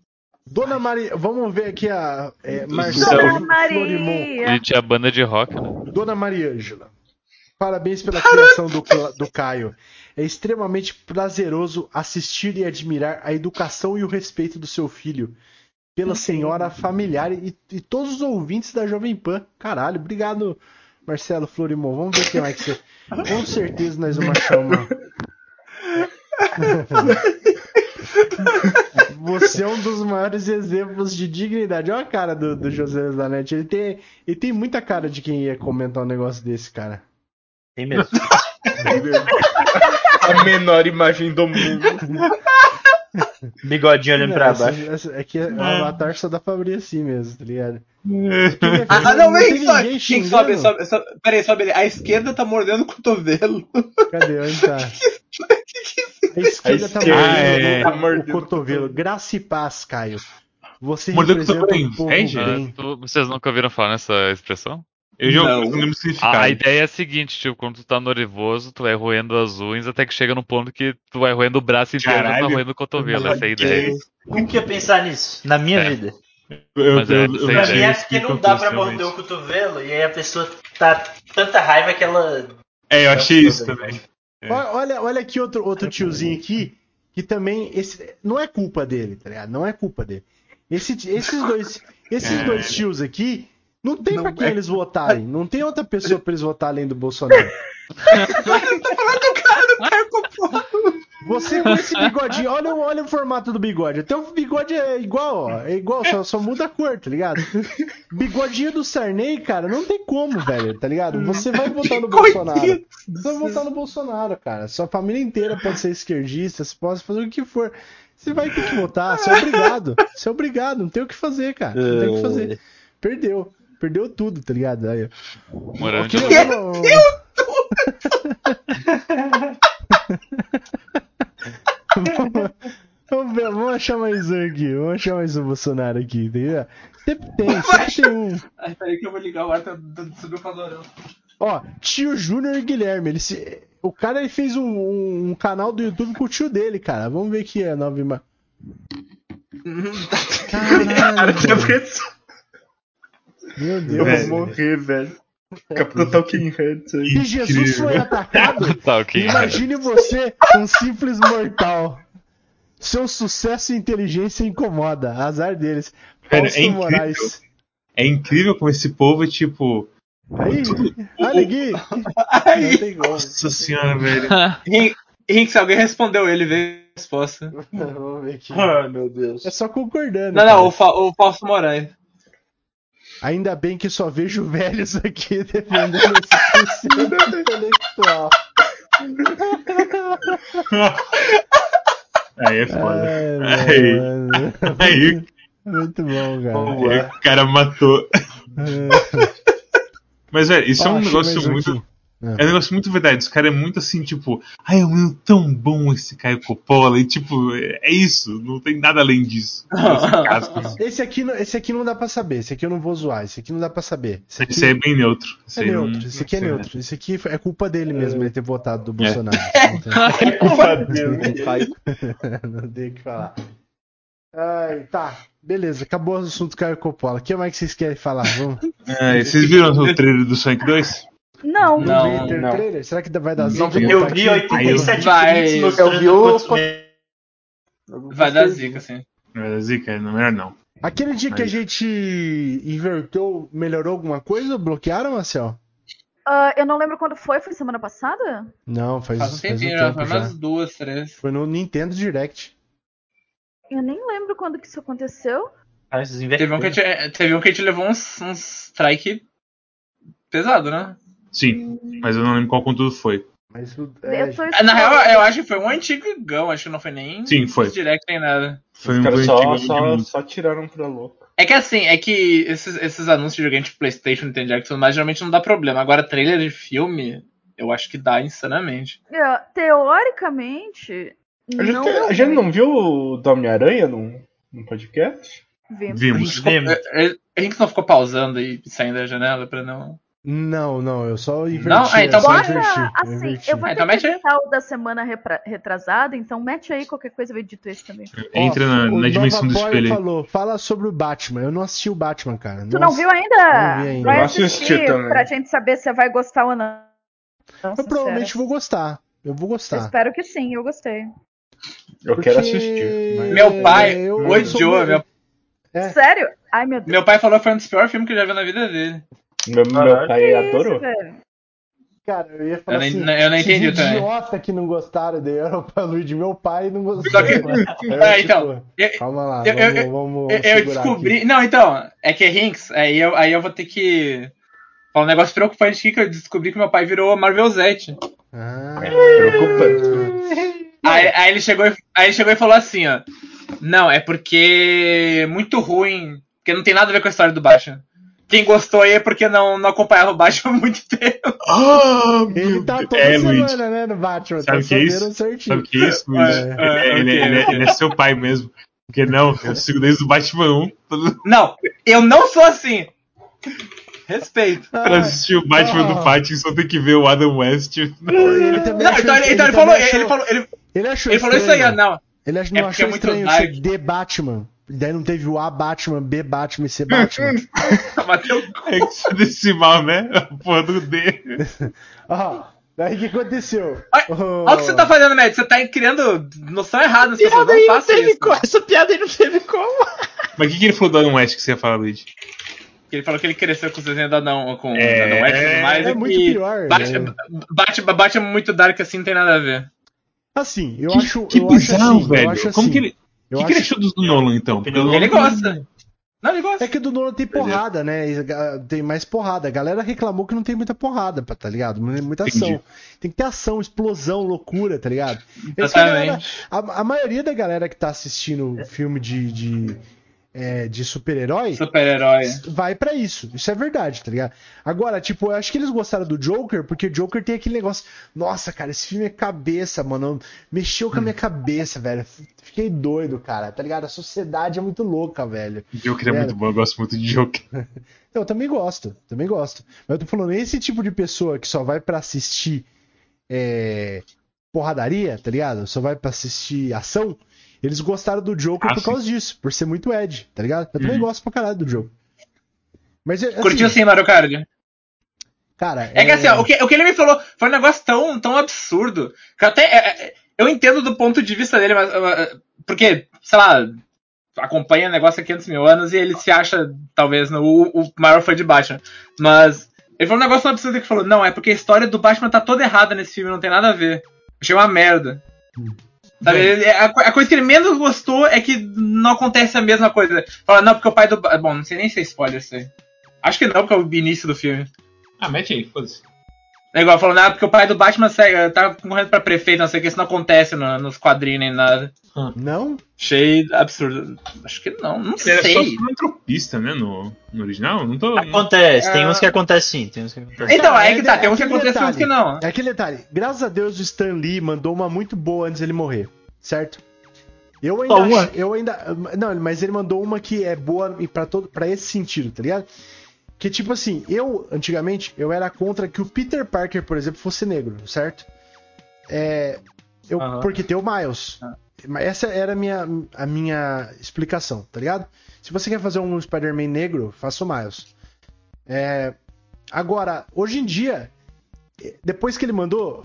Dona Maria, vamos ver aqui a é, Dona Marcelo Maria. Florimon. Ele tinha banda de rock, né? Dona Maria Ângela. Parabéns pela criação do, do Caio. É extremamente prazeroso assistir e admirar a educação e o respeito do seu filho. Pela senhora familiar e, e todos os ouvintes da Jovem Pan. Caralho, obrigado, Marcelo Florimon. Vamos ver quem mais que você. Com certeza nós vamos achar uma. Você é um dos maiores exemplos de dignidade. Olha a cara do, do José Zanetti. Ele tem, ele tem muita cara de quem ia comentar um negócio desse, cara. Tem mesmo. A menor imagem do mundo. Bigodinho olhando Não, pra essa- baixo. essa- é que o Avatar só dá pra abrir assim mesmo, tá ligado? Ah, não, tem vem, ninguém Quem sobe, sobe, sobe. Peraí, sobe ele. A esquerda tá mordendo o cotovelo. Cadê? Onde tá? A esquerda tá esquerda mordendo tá o- o, mordendo o cotovelo. Graça e paz, Caio. Você Mordeu o representa cotovelo o povo é bem. Ah, vocês nunca ouviram falar nessa expressão? Eu já Não. A, a ideia é a seguinte, tipo, quando tu tá nervoso, tu vai roendo as unhas até que chega no ponto que tu vai roendo o braço inteiro e não tá roendo o cotovelo. Essa é a ideia. Como que ia pensar nisso? Na minha É. vida. Eu, Mas é, eu, isso eu, aí Pra mim é porque não dá pra morder o cotovelo e aí a pessoa tá tanta raiva que ela. É, eu achei isso também. É. Olha, olha, olha aqui outro, outro tiozinho aqui, que também. Esse, não é culpa dele, tá ligado? Não é culpa dele. Esse, esses dois, esses É. dois tios aqui, não tem Não pra quem é eles votarem. Não tem outra pessoa pra eles votarem além do Bolsonaro. Você com esse bigodinho, olha, olha o formato do bigode. Até o bigode é igual, ó. É igual, só, só muda a cor, tá ligado? Bigodinho do Sarney, cara, não tem como, velho, tá ligado? Você vai votar no Bolsonaro. Você vai votar no Bolsonaro, cara. Sua família inteira pode ser esquerdista, você pode fazer o que for. Você vai ter que votar, você é obrigado. Você é obrigado, não tem o que fazer, cara. Não tem o que fazer. Perdeu. Perdeu tudo, tá ligado? Aí. Morando Ok, de vamos- Vamos ver, vamos achar mais um aqui. Vamos achar mais um Bolsonaro aqui, entendeu? Sempre tem, sempre tem um. Ai, peraí que eu vou ligar o ar, tá dando subir o padrão. Ó, tio Júnior Guilherme, ele se... o cara ele fez um, um- um canal do YouTube com o tio dele, cara. Vamos ver aqui a nova imagem. Caralho, velho. Meu Eu Deus. vou morrer, velho. Capitão Talking Heads aí. Se Jesus foi atacado, imagine você, um simples mortal. Seu sucesso e inteligência incomoda. Azar deles. Velho, Fausto é incrível. Moraes. É incrível como esse povo é tipo. Aí, olha aqui. Como. Nossa senhora, velho. Henrique, se alguém respondeu ele, veio a resposta. Vamos ver aqui. Ai, meu Deus. É só concordando. Não, cara. não, o, Fa o Fausto Moraes. Ainda bem que só vejo velhos aqui defendendo esse suicídio intelectual. Aí é foda. Aí, aí, Muito bom, cara. o cara matou. Mas, velho, isso Ó, é um negócio muito. aqui. É um negócio muito verdade. Os caras é muito assim, tipo, ai, é um menino tão bom esse Caio Coppola. E, tipo, é isso. Não tem nada além disso. Esse aqui, não- esse aqui não dá pra saber. Esse aqui eu não vou zoar. Esse aqui não dá pra saber. Esse aqui Esse aí é bem neutro. Esse é aí não- neutro. Esse aqui é neutro. Esse aqui é culpa dele mesmo, ele ter votado É. do Bolsonaro. É culpa dele. Caio, não tem o que falar. Ai, tá. Beleza, acabou o assunto Caio Coppola. O que mais que vocês querem falar? Vamos. É, vocês viram o trailer do Sonic 2? Não, Não, Não, vi ter não. trailer? Será que vai dar Não zica? eu vi 87 Vai- bits eu mostrando vi o- Vai dar zica, assim. Não é zica, não melhor não. Aquele dia que a gente invertou, melhorou alguma coisa? Bloquearam, Marcel? Ah, eu não lembro quando foi, foi semana passada? Não, faz, Faz um faz tempinho um já, tempo foi já. umas duas, três. Foi no Nintendo Direct. Eu nem lembro quando que isso aconteceu. Ah, Teve um que a gente, teve um que a gente levou uns, uns strike pesado, né? Sim, mas eu não lembro qual conteúdo foi. Mas o- é, eu tô É, Na real, eu acho que foi um antigão, acho que não foi nem Sim, foi. direct nem nada. Foi Os um só, antigo, só, só tiraram pra louco. É que assim, é que esses, esses anúncios de joguinho tipo Playstation, Nintendo Direct e tudo mais, geralmente não dá problema. Agora, trailer de filme, eu acho que dá insanamente. É, Teoricamente. A gente, não a gente não viu o do Homem-Aranha num, num podcast? Vimos. Vimos. A gente não ficou pausando e saindo da janela pra não. Não, não, eu só inverti. Não? Ah, então eu só bota, inverti, eu Assim, inverti. eu vou Ah, ter então mete aí. o da semana retrasada, então mete aí qualquer coisa, eu edito esse também. Entra Ó, na, o na dimensão do Nova Boy espelho aí. falou, fala sobre o Batman. Eu não assisti o Batman, cara. Tu não viu ainda? Não vi ainda. Vai Eu não assistir também. pra gente saber se vai gostar ou não. Não, Eu provavelmente vou gostar. Eu vou Eu gostar. espero que sim, eu gostei. Eu Porque- quero assistir. mas- Meu pai eu- eu odiou. sou- Meu, É. Sério? Ai, meu Deus. meu pai falou que foi um dos piores filmes que ele já viu na vida dele. Meu, meu pai adorou. Isso, velho. Cara, eu ia falar Eu assim, eu não entendi também. idiota que não gostaram de Europa Luiz de meu pai não gostou. Que- Eu, É, então, eu- calma lá, eu- vamos, eu- vamos Eu, eu descobri. aqui. Não, então, é que é Hinks, aí eu, aí eu vou ter que. Falar um negócio preocupante aqui que eu descobri que meu pai virou Marvel Zete. Ah, Preocupante. Aí, aí ele chegou e, aí ele chegou e falou assim, ó. Não, é porque é muito ruim, porque não tem nada a ver com a história do Batman. Quem gostou aí é porque não, não acompanhava o Batman há muito tempo. Ah, ele tá toda É, semana, Luigi. né, no Batman. Sabe tá o que é isso? sabendo certinho. Sabe o que é isso, Luigi? É, ele, é, ele- ok, ele- ok. ele é seu pai mesmo. Porque não, eu sigo desde o Batman 1 todo- Não, eu não sou assim. Respeito. Ah, pra assistir o Batman Ah. do Pattinson tem que ver o Adam West. ele também Não, achou- então, ele, então ele falou, achou- ele falou, ele, ele achou ele falou isso aí, ó, estranho. não. Ele ach- É não achou é muito estranho ser The Batman. Daí não teve o A Batman, B Batman e C Batman. Bateu É que isso é decimal, né? A porra do D. Ó, daí o que aconteceu? Olha Oh, Olha o que você tá fazendo, Matt. Você tá criando noção errada nas pessoas. Piada aí Não faça isso. como. Essa piada aí não teve como. Mas o que, que ele falou do Adam West que você ia falar, Luigi? Ele falou que ele cresceu com os desenhos da Adão, com É, Adão West e tudo mais. é e muito que pior, Batman, né? Batman, Batman muito dark assim, não tem nada a ver. Assim, eu que, acho. que eu bizarro, acho assim, velho. Eu acho Como assim, que ele. O que, que ele acho- achou do Nolan, então? Porque Nolan- Ele gosta. Não, ele gosta. É que do Nolan tem porrada, né? Ah, Tem mais porrada. A galera reclamou que não tem muita porrada, tá ligado? Não tem muita ação. Entendi. Tem que ter ação, explosão, loucura, tá ligado? É que a, galera- Exatamente. a, a maioria da galera que tá assistindo filme de, de, é, de super-herói Super-herói. vai pra isso. Isso é verdade, tá ligado? Agora, tipo, eu acho que eles gostaram do Joker porque o Joker tem aquele negócio. Nossa, cara, esse filme é cabeça, mano. Mexeu com a minha cabeça, velho. Fiquei doido, cara, tá ligado? A sociedade é muito louca, velho. Joker é É. muito bom, eu gosto muito de Joker. Eu também gosto, também gosto. Mas eu tô falando, esse tipo de pessoa que só vai pra assistir é, porradaria, tá ligado? Só vai pra assistir ação, eles gostaram do Joker Ah, por sim. causa disso, por ser muito Ed, tá ligado? Eu também Uhum. gosto pra caralho do Joker. Mas, assim, Curtiu sim, Mario Kart? Cara, É que assim, ó, o, que, o que ele me falou foi um negócio tão, tão absurdo. Que eu até. é, é, eu entendo do ponto de vista dele, mas. É, Porque, sei lá, acompanha o negócio há 500 mil anos e ele se acha, talvez, no, o, maior fã de Batman. Mas. Ele falou um negócio tão absurdo que falou: Não, é porque a história do Batman tá toda errada nesse filme, não tem nada a ver. Achei uma merda. Sabe, ele- a, a coisa que ele menos gostou é que não acontece a mesma coisa. Fala, não, porque o pai do. Bom, não sei nem se é spoiler isso aí. Acho que não, porque é o início do filme. Ah, mete aí, foda-se. É igual falando, ah, porque o pai do Batman segue, tá concorrendo pra prefeito, não sei o que, isso não acontece no, nos quadrinhos nem nada. Não? Achei absurdo. Acho que não, não Ele sei. era só filantropista, né? No, no original? Não tô. Acontece, tem Ah. uns que acontecem sim, tem uns que acontecem. Então, aí que tá, tem uns que acontecem, uns que não. É aquele detalhe. Graças a Deus o Stan Lee mandou uma muito boa antes dele morrer, certo? Eu ainda, eu ainda, não, mas ele mandou uma que é boa e para todo, para esse sentido, tá ligado? Que tipo assim, eu antigamente eu era contra que o Peter Parker, por exemplo, fosse negro, certo? É, eu, porque tem o Miles. Mas Essa era a minha, a minha explicação, tá ligado? Se você quer fazer um Spider-Man negro, faça o Miles. É, agora, hoje em dia, depois que ele mandou,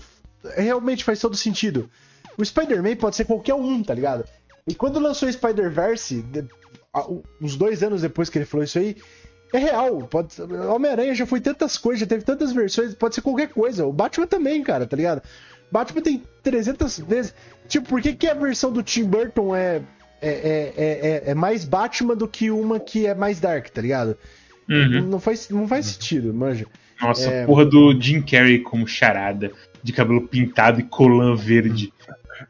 realmente faz todo sentido. O Spider-Man pode ser qualquer um, tá ligado? E quando lançou o Spider-Verse, uns dois anos depois que ele falou isso aí, é real. Pode, Homem-Aranha já foi tantas coisas, já teve tantas versões, pode ser qualquer coisa. O Batman também, cara, tá ligado? Batman tem 300 vezes. Tipo, por que, que a versão do Tim Burton é, é, é, é, é mais Batman do que uma que é mais Dark, tá ligado? Uhum. Não, faz, não faz sentido, manja. Nossa, É. porra do Jim Carrey como charada, de cabelo pintado e colã verde.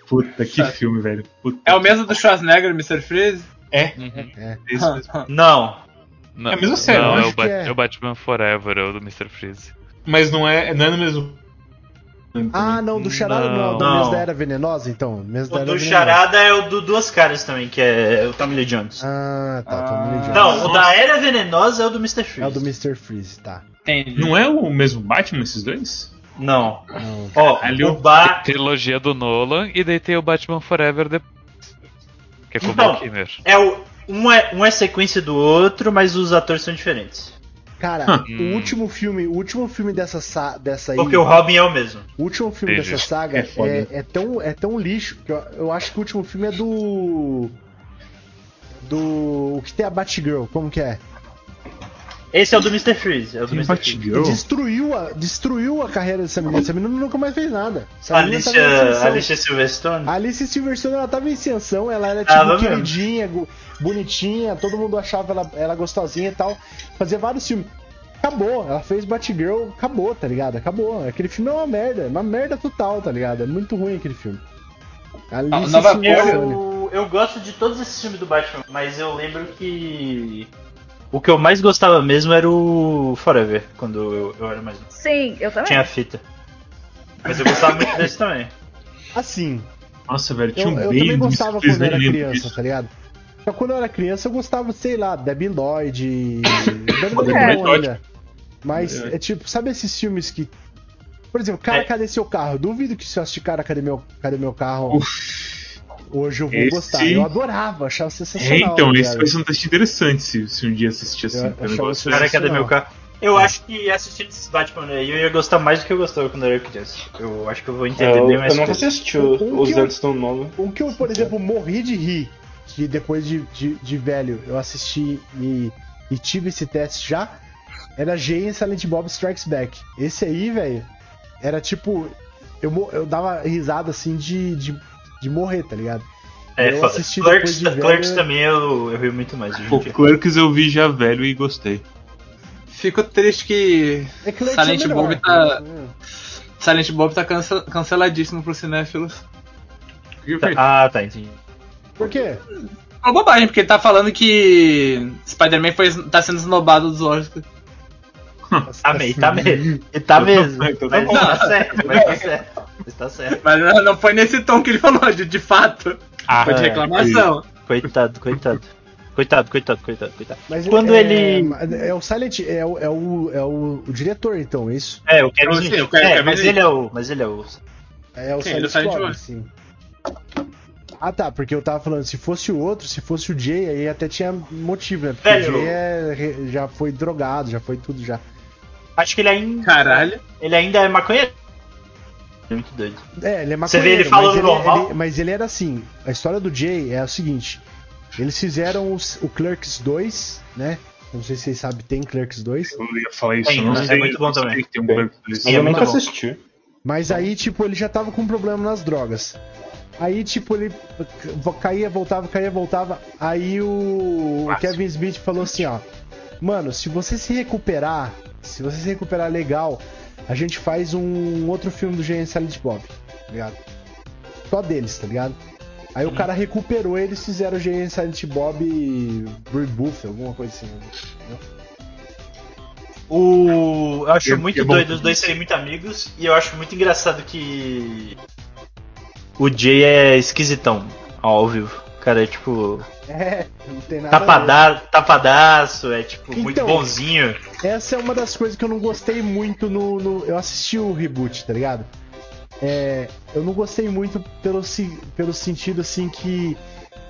Puta, que filme, velho. Puta. É o mesmo do Schwarzenegger, Mr. Freeze? É, Uhum. É. Não. Não, É mesmo sério, não, eu é, o é. é o Batman Forever, é o do Mr. Freeze. Mas não é, não é no mesmo. Ah, não, do Charada não, Não. do Não. mês da Era Venenosa, então. Mês O Era do Venenosa. Charada é o do Duas Caras também, que é o Tommy Lee Jones. Ah, tá, tô me ligando. Não, o da Era Venenosa é o do Mr. Freeze. É o do Mr. Freeze, tá. Entendi. Não é o mesmo Batman, esses dois? Não. Não. Ó, Caralho. o Ba... Trilogia do Nolan e daí tem o Batman Forever depois. Que é com o Então. Val Kilmer. é o... Um é, um é sequência do outro, mas os atores são diferentes. Cara, Hum. o último filme, o último filme dessa, sa- dessa aí. Porque o Robin é o mesmo. O último filme Entendi. dessa saga É é, é tão, é tão lixo que eu, eu acho que o último filme é do. Do. O que tem a Batgirl, como que é? Esse é o do Mr. Freeze. É o do Mr. Freeze. Destruiu a, destruiu a carreira dessa menina. Essa menina nunca mais fez nada. Essa Alicia. Alicia Silverstone. A Alice Silverstone, ela tava em ascensão, ela era tipo Tava mesmo. queridinha, bonitinha, todo mundo achava ela, ela gostosinha e tal. Fazia vários filmes. Acabou, ela fez Batgirl, acabou, tá ligado? Acabou. Aquele filme é uma merda, uma merda total, tá ligado? É muito ruim aquele filme. Alice Nova Silverstone. Eu, eu gosto de todos esses filmes do Batman, mas eu lembro que. O que eu mais gostava mesmo era o Forever, quando eu, eu era mais novo. Sim, eu também. Tinha a fita. Mas eu gostava muito desse também. Assim, Nossa, velho, tinha eu, um eu beijo também gostava quando eu era criança, disso. tá ligado? Só quando eu era criança eu gostava, sei lá, Debbie Lloyd. Debbie Lloyd É. não ainda. Mas É. é tipo, sabe esses filmes que. Por exemplo, cara, É. cadê seu carro? Duvido que se eu assistir cara, cadê meu, cadê meu carro? Hoje eu vou Esse- gostar. Eu adorava, achava É, sensacional. então, tá esse vai ser um teste interessante se, se um dia assistir assim. Eu que o achava negócio Cara, cadê meu carro? Eu acho que assistindo esses Batman aí eu ia gostar mais do que eu gostava quando eu era criança. Eu acho que eu vou entender Eu, bem eu mais nunca coisa. assisti o- que os eu- antes do novo. Um que eu, por exemplo, morri de rir, que depois de, de, de velho eu assisti e, e tive esse teste já, era Jay Silent Bob Strikes Back. Esse aí, velho, era tipo. Eu, eu dava risada assim de, de, de morrer, tá ligado? É, eu foda. assisti Clerks, depois de Clerks velho- também eu, eu rio muito mais. O. Clerks eu vi já velho e gostei. Fico triste que É Clerks Silent é melhor. Bob tá- Silent Bob tá cance- canceladíssimo pros cinéfilos. Ah, tá, entendi. Por quê? É uma bobagem, porque ele tá falando que Spider-Man tá sendo esnobado dos Oscars. Tá, me, tá mesmo. E tá mesmo. Tá Mas bom. tá certo, mas tá certo. Mas tá certo. Mas não não foi nesse tom que ele falou, de, de fato. Ah, Foi de é. reclamação. Coitado, coitado. Coitado, coitado, coitado, coitado. Mas Quando é, ele- É o Silent. É, o, é, o, é o, o diretor, então, é isso? É, eu quero eu quero- é, mas ele é o. Mas ele é o. É o Sim, Silent, ele é o Silent Bob, sim. Ah tá, porque eu tava falando, se fosse o outro, se fosse o Jay, aí até tinha motivo, né? Porque Velho. o Jay é- já foi drogado, já foi tudo já. Acho que ele ainda. Caralho. Ele ainda é maconheiro. É muito doido. É, ele é Você vê maconheiro, ele falando mas ele, normal? ele- mas ele era assim, a história do Jay é o seguinte, eles fizeram os- o Clerks 2, né? Não sei se vocês sabem, tem Clerks 2. Eu ia falar isso, Tem, não é sei. muito bom também. Tem um Clerks dois. Mas É eu muito nunca assisti. Mas aí, tipo, ele já tava com problema nas drogas. Aí, tipo, ele caía, voltava, caía, voltava. Aí o, o Kevin Smith falou assim, ó. Mano, se você se recuperar, se você se recuperar legal, a gente faz um outro filme do Gene Silent Bob, tá ligado? Só deles, tá ligado? Aí o cara recuperou e eles fizeram o Gene Silent Bob Rebuff, alguma coisa assim. Entendeu? O... Eu acho É- muito bom. doido os dois serem muito amigos e eu acho muito engraçado que o Jay é esquisitão ao vivo. Cara, é tipo. É, não tem nada. Tapada... Tapadaço, é tipo muito Então, bonzinho. Essa é uma das coisas que eu não gostei muito no. no- eu assisti o reboot, tá ligado? É, eu não gostei muito pelo, pelo sentido assim que.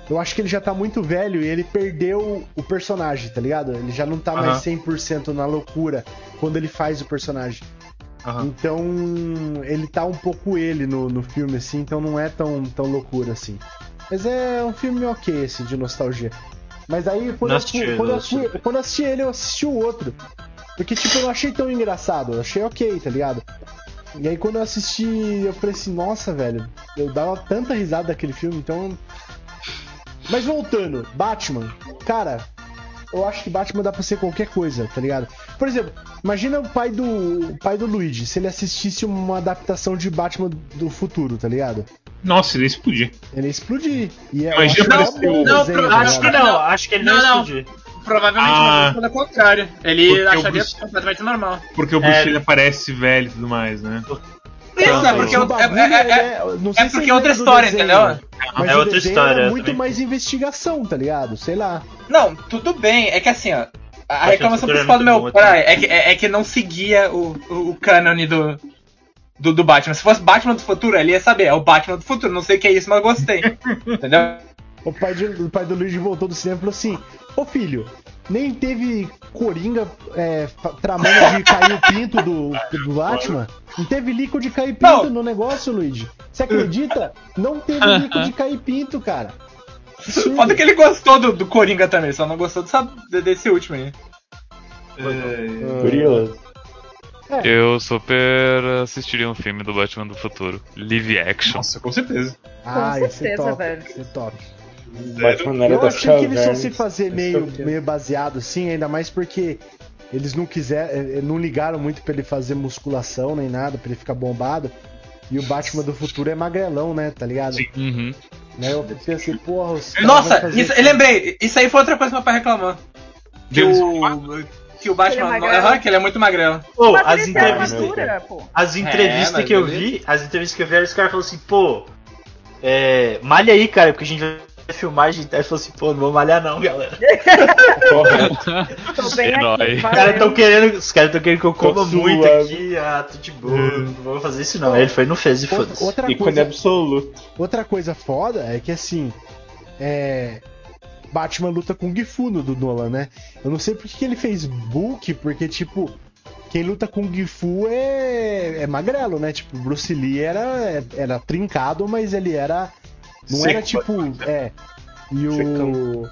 Eu acho que ele já tá muito velho e ele perdeu o personagem, tá ligado? Ele já não tá Aham. mais 100% na loucura quando ele faz o personagem. Aham. Então, ele tá um pouco ele no, no filme, assim, então não é tão, tão loucura assim. Mas é um filme ok, esse de nostalgia. Mas aí, quando, eu, assisti, quando, eu fui- quando eu assisti ele, eu assisti o outro. Porque, tipo, eu não achei tão engraçado, eu achei ok, tá ligado? E aí, quando eu assisti, eu falei assim, nossa, velho, eu dava tanta risada daquele filme, então. Mas voltando, Batman, cara, eu acho que Batman dá pra ser qualquer coisa, tá ligado? Por exemplo, imagina o pai do o pai do Luigi, se ele assistisse uma adaptação de Batman do futuro, tá ligado? Nossa, ele ia explodir. Ele ia explodir. E é, Imagina eu acho que é aparecer o- Não, desenho, pro- Acho que ligado? não, acho que ele Não, não, explodir. Provavelmente Ah. não, pelo contrário. Ele acharia Bruce- completamente normal. Porque o É. Bruce ele aparece velho e tudo mais, né? Isso, é Não, porque, o é, bagulho, é- é- é- não sei é porque é outra história, desenho, entendeu? Mas É outra história, era muito também. mais investigação, tá ligado? Sei lá. Não, tudo bem. É que assim, ó. A reclamação que é principal do meu pai é que, é, é que não seguia o, o, o cânone do, do, do Batman. Se fosse Batman do futuro, ele ia saber. É o Batman do futuro. Não sei o que é isso, mas gostei. Entendeu? O pai, de- o pai do Luigi voltou do cinema e falou assim: Ô filho, nem teve Coringa é, tramando de cair o pinto do, do Batman? Não teve lico de cair pinto Não. no negócio, Luigi? Você acredita? Não teve lico de cair pinto, cara. Absurdo. Foda que ele gostou do, do Coringa também, só não gostou dessa, desse último aí. Curioso. Eu super assistiria um filme do Batman do futuro. Live action. Nossa, com certeza. Ah, Com certeza, top. velho. Top. Batman era Eu da achei que eles caverna, fossem fazer meio, quero. meio baseado assim, ainda mais porque eles não quiseram, não ligaram muito pra ele fazer musculação nem nada, pra ele ficar bombado. E o Batman do futuro é magrelão, né? Tá ligado? Sim. Uhum. Né, eu pensei, porra, os Nossa, isso, eu lembrei. Isso aí foi outra coisa que meu pai reclamou. Que Deus. o, que o Batman. Ele é. Aham, que ele é muito magrelo. Pô, Mas as ele tem entrevistas. armadura, pô. As entrevistas mas que eu beleza. vi, as entrevistas que eu vi, os caras falaram assim, pô, é, malha aí, cara, porque a gente vai filmar, a gente aí falou assim, pô, não vou malhar não, galera. Tô bem Herói. aqui, Os caras tão querendo, os caras tão querendo que eu coma Tô muito suave. aqui, ah, tô de boa, não vou fazer isso não. Aí Ele foi e não fez e Outra, foda-se. outra Ícone coisa, absoluto. outra coisa foda é que assim, é. Batman luta com Gifu no do Nolan, né? Eu não sei por que ele fez Bulk, porque, tipo, quem luta com Gifu é, é magrelo, né? Tipo, Bruce Lee era, era trincado, mas ele era. Não Seco, era tipo. É. E o.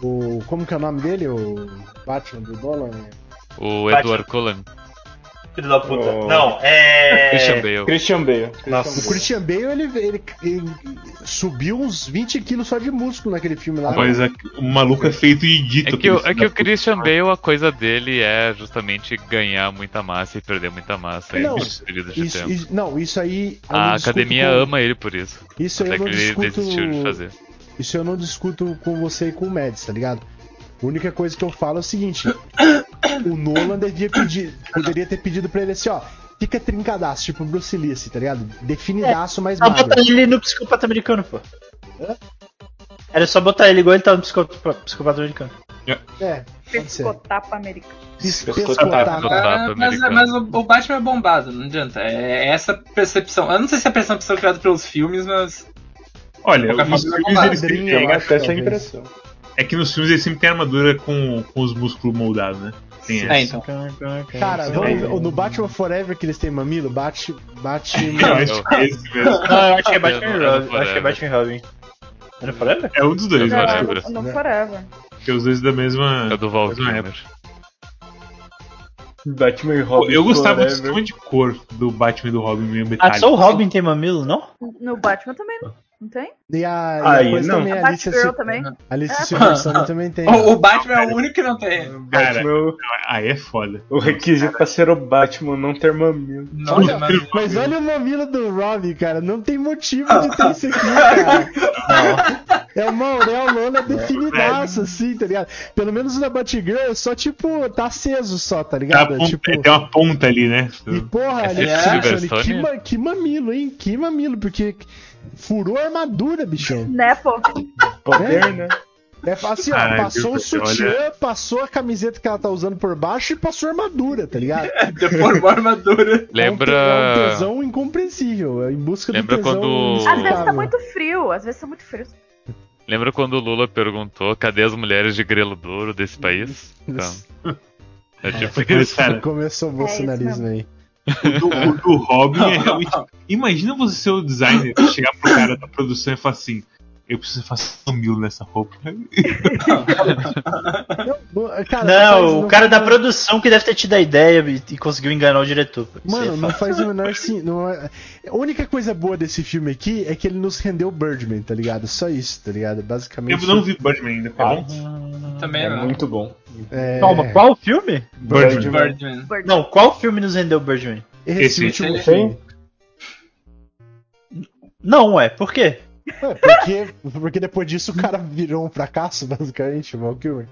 O. Como que é o nome dele? O Batman do Nolan? O. Edward Cullen. Filho da puta. Oh. Não, é. Christian Bale. Christian Bale. Nossa. O Christian Bale, ele, ele, ele subiu uns 20 quilos só de músculo naquele filme lá. Mas a- o maluco é feito e dito. É que, o, é que o Christian Bale, a coisa dele é justamente ganhar muita massa e perder muita massa Não, em período de Isso, tempo. isso- não, isso aí. A academia com- ama ele por isso. Isso aí Até eu não que ele discuto. desistiu de fazer. Isso eu não discuto com você e com o Mads, tá ligado? A única coisa que eu falo é o seguinte: o Nolan devia pedir, poderia ter pedido pra ele assim, ó. Fica trincadaço, tipo Bruce Lee, assim, tá ligado? Definidaço, mais Só botar magro. ele no psicopata americano, pô. Era só botar ele igual ele tava no psicopata, psicopata americano. É, ser. Pescotapa americano. Pescotapa. pescotapa. Tapa Ah, mas, americano. mas o, o Batman é bombado, não adianta. É essa percepção. Eu não sei se é a percepção criada pelos filmes, mas. Olha, forma, filmes é eles acho, Até essa impressão. é que nos filmes eles sempre tem armadura com, com os músculos moldados, né? Tem É, essa. então. Cara, vamos ver, no Batman Forever que eles têm mamilo, bate. bate Eu acho que é esse mesmo. Não, eu acho que é Batman não- e não Robin. Acho que é Forever. Batman Robin. É no Forever? É um dos dois, Não, acho. Forever. No, no? Forever. Que é os dois da mesma. É do Val. Batman e Robin. Eu gostava do sistema de cor do Batman e do Robin meio Ah, metálico. só o Robin tem mamilo, não? No Batman também não, não tem? E a, e Aí, depois não. também A a Alicia, Batgirl Sil- também. Alicia É. Silverstone também tem. O, o Batman é o único que não tem. Cara, Batman, aí é foda. o requisito pra ser o Batman não ter mamilo. Não, Olha, mas- mas olha o mamilo do Robin, cara. Não tem motivo de ter isso aqui, cara. É uma auréola definidaça, assim, tá ligado? Pelo menos na Batgirl é só, tipo, tá aceso só, tá Tá a ligado? ponta- tipo, Tem uma ponta ali, né? e porra, ali, É, que, que mamilo, hein? Que mamilo, porque furou a armadura, bichão. Né, pô? Poder, né? É assim, ó, Ai, passou o sutiã, passou a camiseta que ela tá usando por baixo e passou a armadura, tá ligado? Deformou a armadura. Lembra. É um, é um tesão incompreensível, é em busca Lembra do tesão quando- Às vezes tá muito frio, às vezes tá muito frio. Lembra quando o Lula perguntou cadê as mulheres de grelo duro desse país? Então, é tipo isso. Cara, Começou o bolsonarismo aí. O do, o do Robin é realmente. Imagina você ser o designer chegar pro cara da produção e falar assim. Eu preciso fazer um mil nessa roupa. Não, cara, Não, faz- o cara da produção que deve ter tido a ideia e, e conseguiu enganar o diretor. Mano, é não faz o menor sim. Não é... A única coisa boa desse filme aqui é que ele nos rendeu Birdman, tá ligado? Só isso, tá ligado? Basicamente. Eu não vi Birdman ainda, tá bom? Também É não. muito bom. É... Calma, qual filme? Birdman. Birdman. Bird. Não, qual filme nos rendeu Birdman? Esse, Esse- último filme. Não, ué, por quê? É, porque, porque depois disso o cara virou um fracasso, basicamente, o Val Kilmer.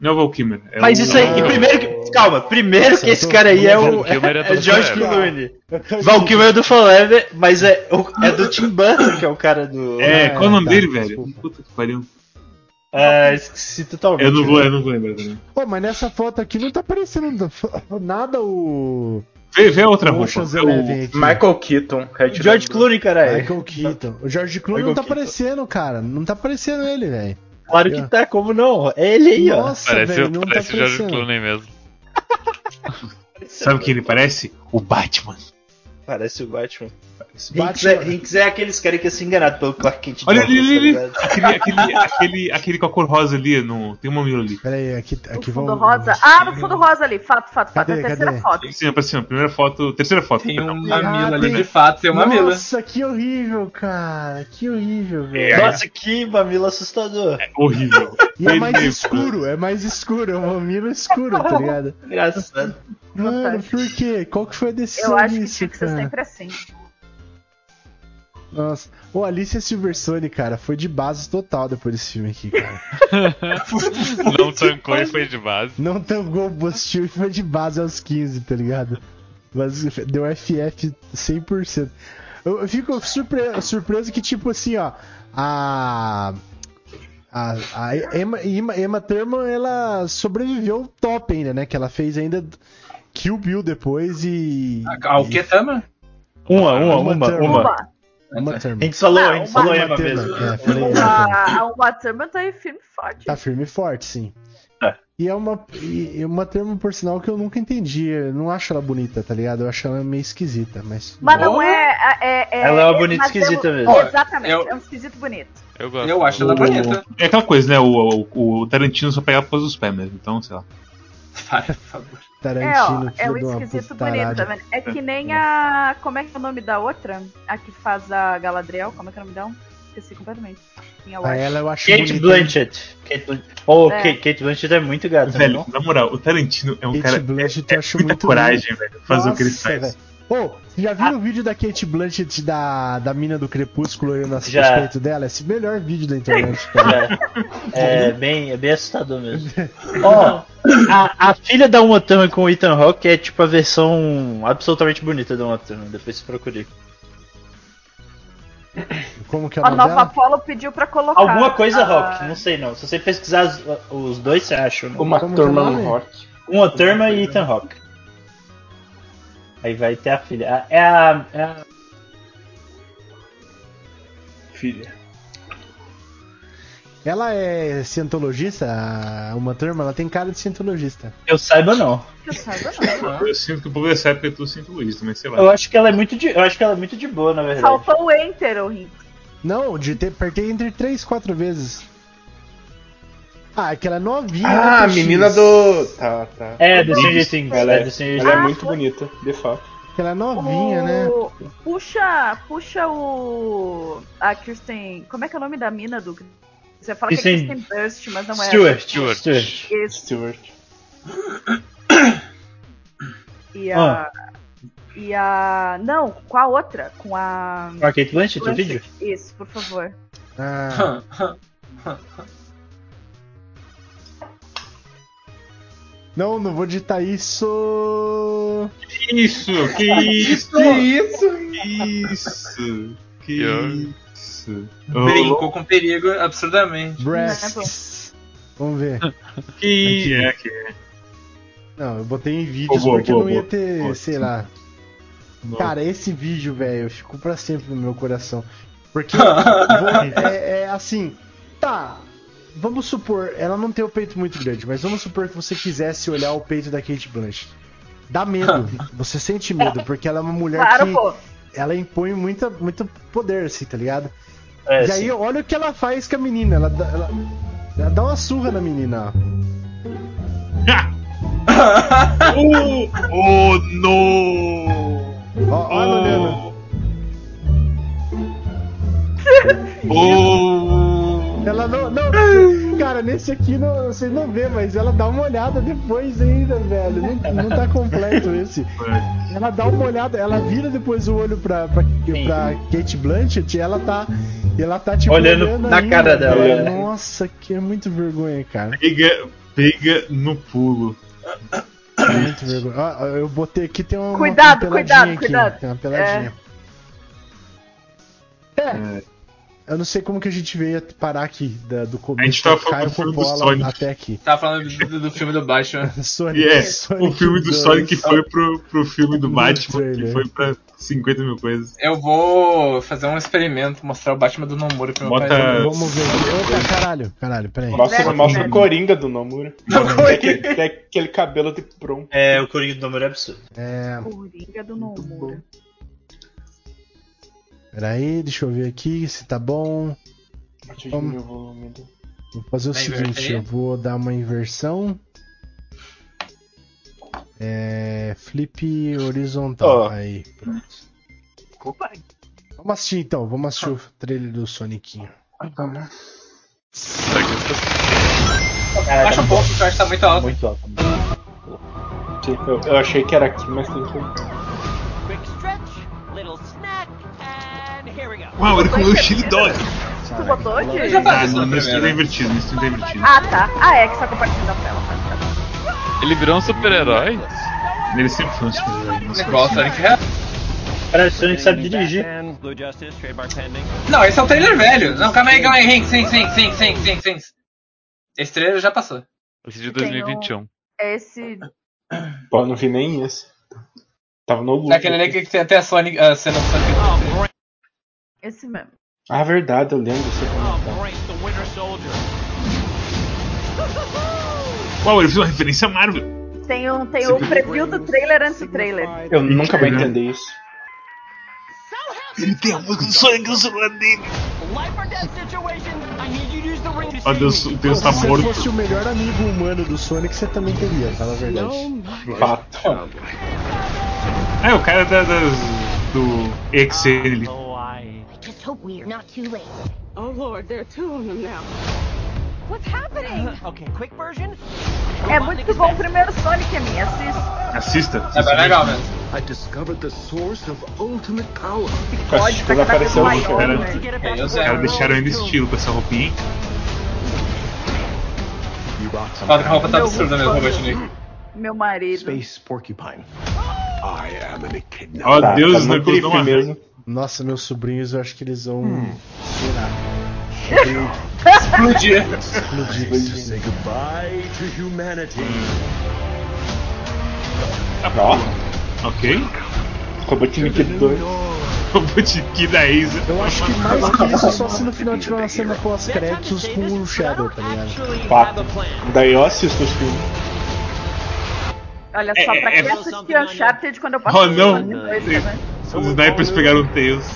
Não é o Val Kilmer. É Mas o- isso aí, e primeiro que. Calma, primeiro que esse cara aí é o. É É, do George. Clooney. Val Kilmer é do Forever, mas é, o- é do Tim Burton, que é o cara do. É, qual o nome tá, dele, velho? desculpa. Puta que pariu. É, esqueci totalmente. Eu não vou, eu não vou lembrar também. Pô, mas nessa foto aqui não tá aparecendo nada o. Vê, vê a outra roupa. É o-. Michael Keaton. Red George. Clooney, caralho. Michael Keaton. O George Clooney Michael não tá Keaton. aparecendo, cara. Não tá aparecendo ele, velho. Claro que tá, como não? É ele aí, ó. Nossa, Parece, velho, não parece tá o George. Clooney mesmo. Sabe o que ele parece? O Batman. Parece o Batman. Hinks é, Hinks é aqueles caras que ia ser enganado pelo Clark Kent. Olha Thomas, ali, ali, tá ali. Aquele, aquele, aquele, aquele com a cor rosa ali. No, tem um mamilo ali. Pera aí, aqui, No aqui fundo vamos. rosa. Ah, no fundo rosa ali. Fato, fato, fato. Cadê, é a terceira cadê? foto. Sim, pra cima. Primeira foto. Terceira foto. Tem um mamilo Ah, ali, tem- de fato, tem um mamilo. Nossa, que horrível, cara. Que horrível, velho. É, Nossa, que mamilo assustador. Horrível. E é mais escuro, é mais escuro, é um mamilo escuro, tá ligado? Engraçado. Mano, por quê? Qual que foi a decisão Eu acho que disso, tinha que ser sempre assim. Nossa. Ô, Alicia Silverstone, cara, foi de base total depois desse filme aqui, cara. Não tancou e foi de base. Não tancou o combustível e foi de base aos 15, tá ligado? Mas deu FF 100%. Eu, eu fico surpre- surpreso que, tipo assim, ó, a. A, a Emma, Emma, Emma Thurman, ela sobreviveu top ainda, né? Que ela fez ainda Kill Bill depois e. Ao que tama? Uma, uma, Uma uma, uma. Uma. Uma A gente falou, a gente uma- falou Uma Emma Thurman, mesmo. É, falei Uma Thurman tá aí firme e forte. Tá firme e forte, sim. É. E é uma, e uma termo, por sinal, que eu nunca entendi. Eu não acho ela bonita, tá ligado? Eu acho ela meio esquisita, mas. Mas não é. é, é Ela é uma bonita mas esquisita é, mesmo. Exatamente, Eu- é um esquisito bonito. Eu gosto. Eu acho ela O- bonita. É aquela coisa, né? O, o, o Tarantino só pegava por causa dos pés mesmo. Então, sei lá. Por favor. É, Tarantino, ó, é um de uma esquisito bonito, tá vendo? É que nem a. Como é que é o nome da outra? A que faz a Galadriel? Como é que é o nome dela? Esqueci completamente. O A ela eu acho Kate bonita. Blanchett. Kate Blanchett. Oh, É. Kate, Blanchett é muito gata, Velho, não? na moral, o Tarantino é um Kate cara. Blanchett eu acho muita muito coragem, velho, fazer o que ele Nossa, faz. velho. Ô, você já viu o vídeo da Kate Blanchett da, da mina do Crepúsculo olhando as Já. dela? Esse é o melhor vídeo da internet, cara. É, é bem, é bem assustador mesmo. Ó, a, a filha da Uma Thurman com o Ethan Hawke é tipo a versão absolutamente bonita da Uma Thurman. Depois você procure. Como que é o A nome nova dela? Apollo pediu pra colocar. Alguma coisa a- Hawke, não sei não. Se você pesquisar as- os dois, você acha. Né? Uma é no rock. Uma Thurman e Ethan Hawke. Aí vai ter a filha. É a. É a... Filha. Ela é cientologista, uma turma, ela tem cara de cientologista. Eu saiba não. Que eu saiba, não. Eu sinto que o povo dessa época é tudo cientologista, mas sei lá. Eu acho que ela é muito de. Eu acho que ela é muito de boa, na verdade. Faltou o Enter, o Rinks. Não, de ter, apertei entre 3 4 vezes. Ah, aquela novinha. Ah, né, a menina do. Tá, tá. É, do Stranger Things. Ela é é, ela é Ah, muito bonita, de fato. Ela é novinha, o... né? Puxa, puxa o. A Kirsten. Como é que é o nome da mina do. Você fala que é Kristen Burst, mas não é. Stewart. Stewart. Stewart. Isso. Stewart. E a. E a. Não, com a outra. Com a. Com a Kate Blanchett, o vídeo? Isso, por favor. Ah, não, não vou digitar isso. Que isso? Que isso? Que isso? Que isso? Que isso? Brincou com perigo absurdamente. Breasts. Vamos ver. Que é que Não, eu botei em vídeos Boa, porque boa, não ia boa. ter, Boa. sei lá. Cara, esse vídeo, velho, ficou pra sempre no meu coração. Porque vou- é, é assim, tá. Vamos supor, ela não tem o peito muito grande, mas vamos supor que você quisesse olhar o peito da Kate Blanchett. Dá medo, você sente medo, porque ela é uma mulher Claro, que pô. ela impõe muita, muito poder, assim, tá ligado? É, e sim. aí, olha o que ela faz com a menina. Ela, dá- ela, ela dá uma surra na menina, oh, oh, no! ó ela olhando. Oh! Ela não, não, cara, nesse aqui não, vocês não vê, mas ela dá uma olhada depois ainda, velho. Não, não tá completo esse. Ela dá uma olhada, ela vira depois o olho pra, pra, pra Kate Blanchett e ela tá. E ela tá tipo Olhando na ainda, cara dela, velho. né? Nossa, que é muito vergonha, cara. Pega, pega no pulo. É muito vergonha. Ó, eu botei aqui, tem uma. Cuidado, uma peladinha cuidado, aqui, cuidado. Tem uma peladinha. É. Eu não sei como que a gente veio parar aqui da- do começo. A gente tava falando do filme do Sonic. até aqui. Tava falando do, do filme do Batman. Sonic, E é, Sonic o filme do 2. Sonic foi pro, pro filme do Batman, que foi pra 50 mil coisas. Eu vou fazer um experimento, mostrar o Batman do Nomura pro meu Bota- pai. Vamos ver. Opa, caralho, caralho, peraí. Mostra, mostra o Coringa do Nomura. Tem aquele, tem aquele cabelo de prom. É, o Coringa do número é absurdo. É, Coringa do Nomura. Peraí, deixa eu ver aqui se tá bom. Atingi Vamos. meu volume do- Vou fazer o Vai seguinte, inverter? eu vou dar uma inversão. É. Flip horizontal. Ó. Aí, pronto. Vamos assistir então, vamos assistir o trailer do Sonicinho. Baixa um pouco, eu acho que tá muito alto. Muito alto. Eu, eu achei que era aqui, mas tem que. Uau, ele comeu o chili dog! Tu botou, Eu de... já Ah, na no stream tá invertido, no stream tá invertido. Ah, tá. Ah, é que só compartilhando a tela. tá. Ele virou um super-herói? Ele sempre foi um super-herói. não sei Igual o se- Sonic. Parece que o Sonic sabe dirigir. Não, esse é o trailer velho. Não, calma aí, calma aí. Hinks, Hinks, Hinks, Hinks, Hinks. Esse trailer já passou. Esse de Tem 2021. É esse. Pô, eu não vi nem esse. Tava no. É aquele ali que tem até a Sonic, a cena do Sonic. Oh. Esse mesmo. Ah, verdade, eu lembro desse Oh, comentário. Uau, ele fez uma referência a Marvel. Tem, um, tem o preview do trailer antes do trailer. Eu nunca vou entender isso. Ele tem a música do Sonic no celular dele. Life or death situation. I need you to use the ring to Ó, save Deus, me. Deus Se tá você morto. fosse o melhor amigo humano do Sonic, você também teria, fala a verdade. Fato. É, o cara da, das, do EXN ali. Oh, I. Just hope we're not too late. Oh Lord, there are two of them now. What's happening? Okay, quick version. É muito bom o primeiro Sonic, a minha. Assista. Assista. É bem legal mesmo. I discovered the source of ultimate power. Pode, tá quando cada vez apareceu o maior, cara- né? To get it É, back eu Os sei. caras deixaram ainda estilo com essa roupinha. You brought some Foda que a roupa tá absurda mesmo, Robotnik. Meu marido. space porcupine. I am an echidna. Ó, Deus, tá não muito gostou trife uma mesmo. Nossa, meus sobrinhos, eu acho que eles vão. Hum. Explodir. Explodir. Say goodbye to humanity. Ó, Ok. Robotnik 2. Robotnik da Isa. Eu acho que mais que isso, só se no final tiver uma cena pós-créditos com o Shadow, tá ligado? Fato. Daí eu assisto os filmes. Olha só, pra É, quem é- assistiu Uncharted quando eu passei Oh, não. 2 também. Os snipers pegaram o Tails.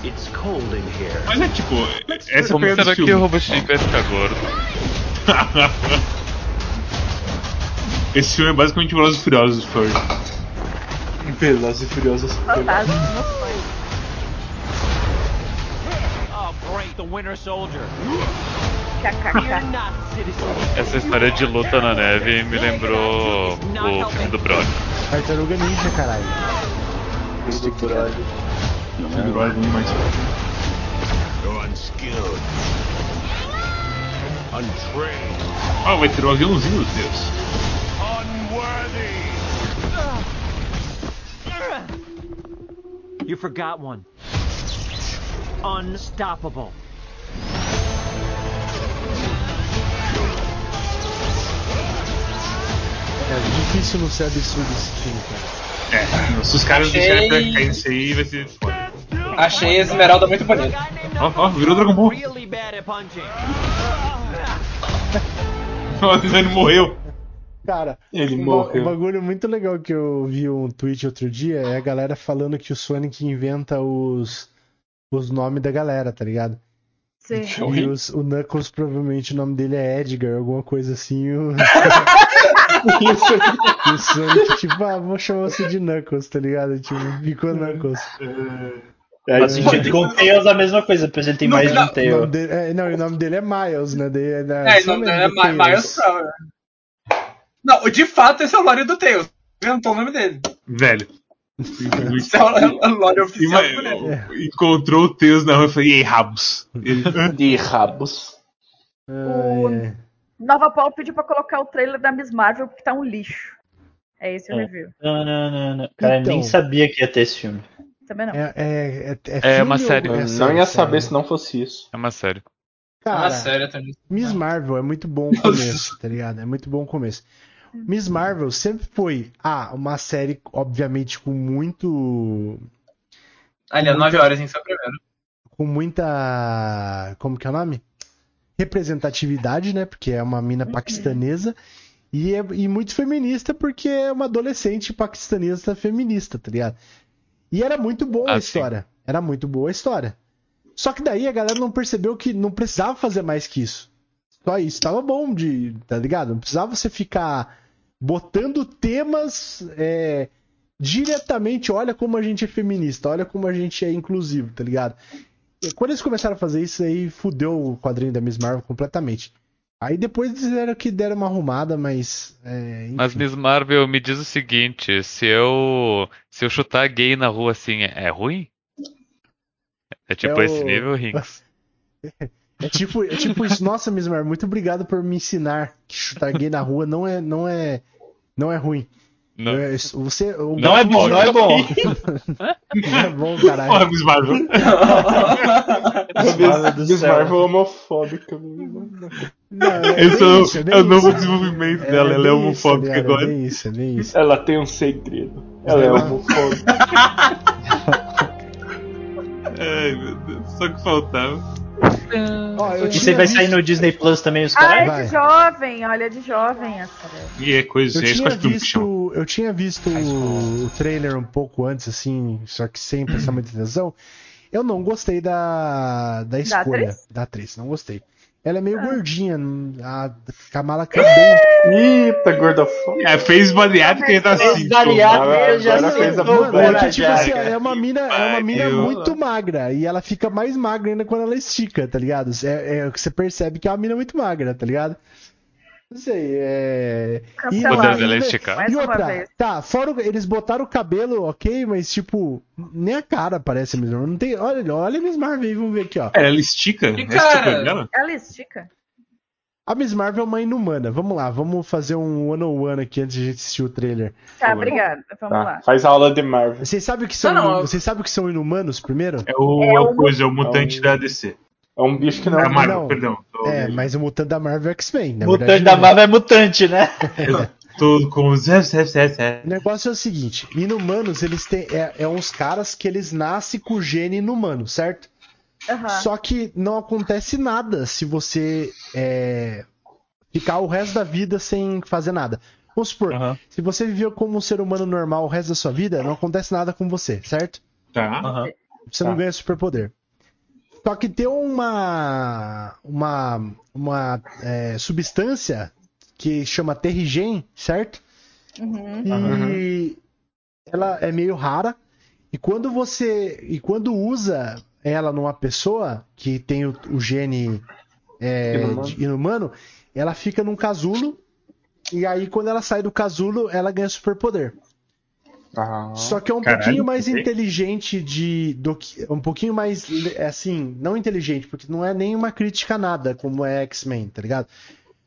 Mas é tipo, essa é a Como será do que o. Robotnik vai ficar gordo? Esse filme é basicamente Velozes e Furiosos Furry. Velozes e Furiosos. Fantástico. Oh. Essa história de luta na neve me lembrou o filme do Brody. Tartaruga Ninja, caralho. Filme do Do unskilled. Untrained. Ah, vai ter um aviãozinho, Deus. Unworthy. You forgot one. Unstoppable. É difícil não ser absurdo esse filme, cara. É, se os caras Achei- deixarem pra cair nisso aí, vai ser foda. Achei a Esmeralda muito bonita. Ó, ó, virou Dragon Ball. Ó, ele morreu. Cara, Ele um, morreu. um bagulho muito legal que eu vi um tweet outro dia é a galera falando que o Sonic inventa os, os nomes da galera, tá ligado? Sim. E os- o Knuckles provavelmente o nome dele é Edgar, alguma coisa assim. O, o Sonic, o Sonic, tipo, ah, vou chamar você de Knuckles, tá ligado? Tipo, ficou Knuckles. Faz sentido. Com o Tails a mesma coisa, pois ele tem mais de um O nome Tail. dele- é, não, e o nome dele é Miles, né? Daí, é, É, o nome dele é do Mi- Tails? Miles Prower. Não, de fato esse é o lore do Tails. Inventou o nome dele. Velho. Esse é o, é lore oficial. Encontrou o Teus na rua e falei, e aí, rabos? De rabos. O É, Nova Paul pediu pra colocar o trailer da Miss Marvel porque tá um lixo. É esse o É. review. Não, não, não, não. Cara, Então. nem sabia que ia ter esse filme. Também não. é, é, é, É uma filme série. ou- é Eu série, não ia série? saber se não fosse isso. É uma série. Cara, Ah, sério, também. Miss Marvel é muito bom o começo, tá ligado? É muito bom o começo. Miss Marvel sempre foi, ah, uma série, obviamente, com muito. Aliás, 9 horas em seu primeiro. com muita. Como que é o nome? Representatividade, né? Porque é uma mina paquistanesa. E, é, e muito feminista, porque é uma adolescente paquistanesa feminista, tá ligado? E era muito boa a Ah, sim. história. Era muito boa a história. Só que daí a galera não percebeu que não precisava fazer mais que isso. Só isso tava bom de. Tá ligado? Não precisava você ficar botando temas é, diretamente. Olha como a gente é feminista, olha como a gente é inclusivo, tá ligado? Quando eles começaram a fazer isso aí, fudeu o quadrinho da Miss Marvel completamente. Aí depois disseram que deram uma arrumada, mas. É, Mas. Miss Marvel me diz o seguinte: se eu se eu chutar gay na rua assim, é, é ruim? É tipo É esse o- nível, Rinks? É tipo, é tipo isso. Nossa, Miss Marvel, muito obrigado por me ensinar que chutar gay na rua não é, não é, não é ruim. Não. É, isso- você, o- Não é bom, não é bom. não é bom, caralho. Porra, Miss Marvel. Miss. Marvel homofóbica. Não, é, Esse é, isso, é o novo isso. desenvolvimento dela, ela é isso, homofóbica cara, agora. É isso, é isso. Ela tem um segredo. Ela é homofóbica. Ai, meu Deus, só que faltava. E você vai visto- sair no Disney Plus também, os Ah, caras? é Vai. de jovem, olha, é de jovem essa. E é coisa, Eu é tinha eu acho que chama. visto, eu tinha visto o, o trailer um pouco antes, assim, só que sem prestar muita atenção. Eu não gostei da, da escolha atriz? da atriz, não gostei. Ela é meio gordinha, a Kamala Khan é bem. Eita, gordofóbica. É, fez bariátrica e tá assim. Fez bariátrica, Agora- já fez a Mano, bobagem. é tipo já, assim, é uma mina, é uma mina muito magra. E ela fica mais magra ainda quando ela estica, tá ligado? É, é o que você percebe que é uma mina muito magra, tá ligado? Não sei, é. E, é. Mais e uma outra, tá, fora o- eles botaram o cabelo, ok, mas tipo, nem a cara parece a Miss Marvel. Não tem, olha, olha a Miss Marvel aí, vamos ver aqui, ó. É, ela estica? E, é o cara, dela? Ela estica? A Miss Marvel é uma inumana. Vamos lá, vamos fazer um one-on-one aqui antes de a gente assistir o trailer. Tá, obrigada. Vamos Tá, lá. faz aula de Marvel. Vocês sabem o que são, Não, não, vocês sabem o que são inumanos primeiro? É o, É é o- o coisa, é o mutante é o- da DC. É um bicho que não. Da Marvel, não. perdão. É, mas o mutante da Marvel é X-Men, Mutante verdade. da não. Marvel é mutante, né? tô com os. é, é, é, é. O negócio é o seguinte: inumanos, eles têm. É, é uns caras que eles nascem com o gene inumano, certo? Aham. Só que não acontece nada se você é, ficar o resto da vida sem fazer nada. Vamos supor, se você viveu como um ser humano normal o resto da sua vida, não acontece nada com você, certo? Tá. Você não Tá. ganha superpoder. Só que tem uma uma uma é, substância que chama terrigen, certo? Uhum. E ela é meio rara. E quando você. E quando usa ela numa pessoa que tem o, o gene é, inumano, ela fica num casulo. E aí, quando ela sai do casulo, ela ganha superpoder. Ah, Só que é um Caralho, pouquinho mais inteligente de. Do que, um pouquinho mais. Assim, não inteligente, porque não é nenhuma crítica a nada, como é X-Men, tá ligado?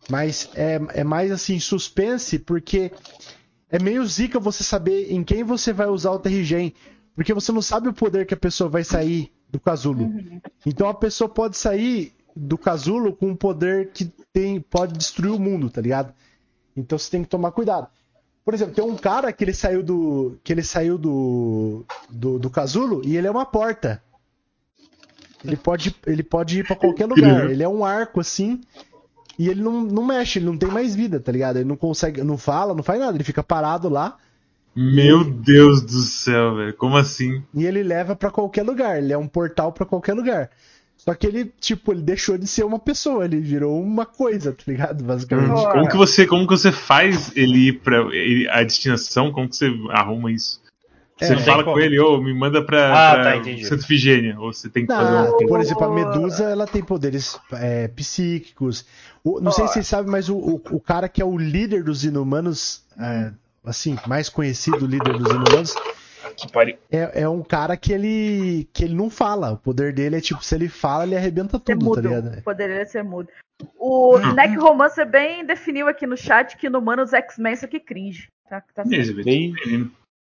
Mas é, é mais assim, suspense, porque é meio zica você saber em quem você vai usar o Terrigen. Porque você não sabe o poder que a pessoa vai sair do casulo. Então a pessoa pode sair do casulo com um poder que tem, pode destruir o mundo, tá ligado? Então você tem que tomar cuidado. Por exemplo, tem um cara que ele saiu do. que ele saiu do. do, do casulo e ele é uma porta. Ele pode, ele pode ir pra qualquer lugar. Ele é um arco assim. E ele não, não mexe, ele não tem mais vida, tá ligado? Ele não consegue, não fala, não faz nada, ele fica parado lá Meu Deus do céu, velho. Como assim? e ele leva pra qualquer lugar. Ele é um portal pra qualquer lugar. Só que ele, tipo, ele deixou de ser uma pessoa, ele virou uma coisa, tá ligado? Basicamente. Pô. Como que você, como que você faz ele ir pra ele- a destinação? Como que você arruma isso? Você É, fala com como. ele, ô, me manda pra, Ah, pra tá. Santa Ifigênia. Ou você tem que fazer Não, um. por exemplo, a Medusa, ela tem poderes é, psíquicos. O- não sei se vocês sabem, mas o, o, o cara que é o líder dos inumanos, é, assim, mais conhecido líder dos inumanos, Que pariu. é, é um cara que ele, que ele não fala. O poder dele é tipo, se ele fala, ele arrebenta Ser tudo, tá mudo. ligado? O poder dele é ser mudo. O Neck Romancer bem definiu aqui no chat que no Manos X-Men isso aqui cringe. Tá, tá. Beleza, Bem-.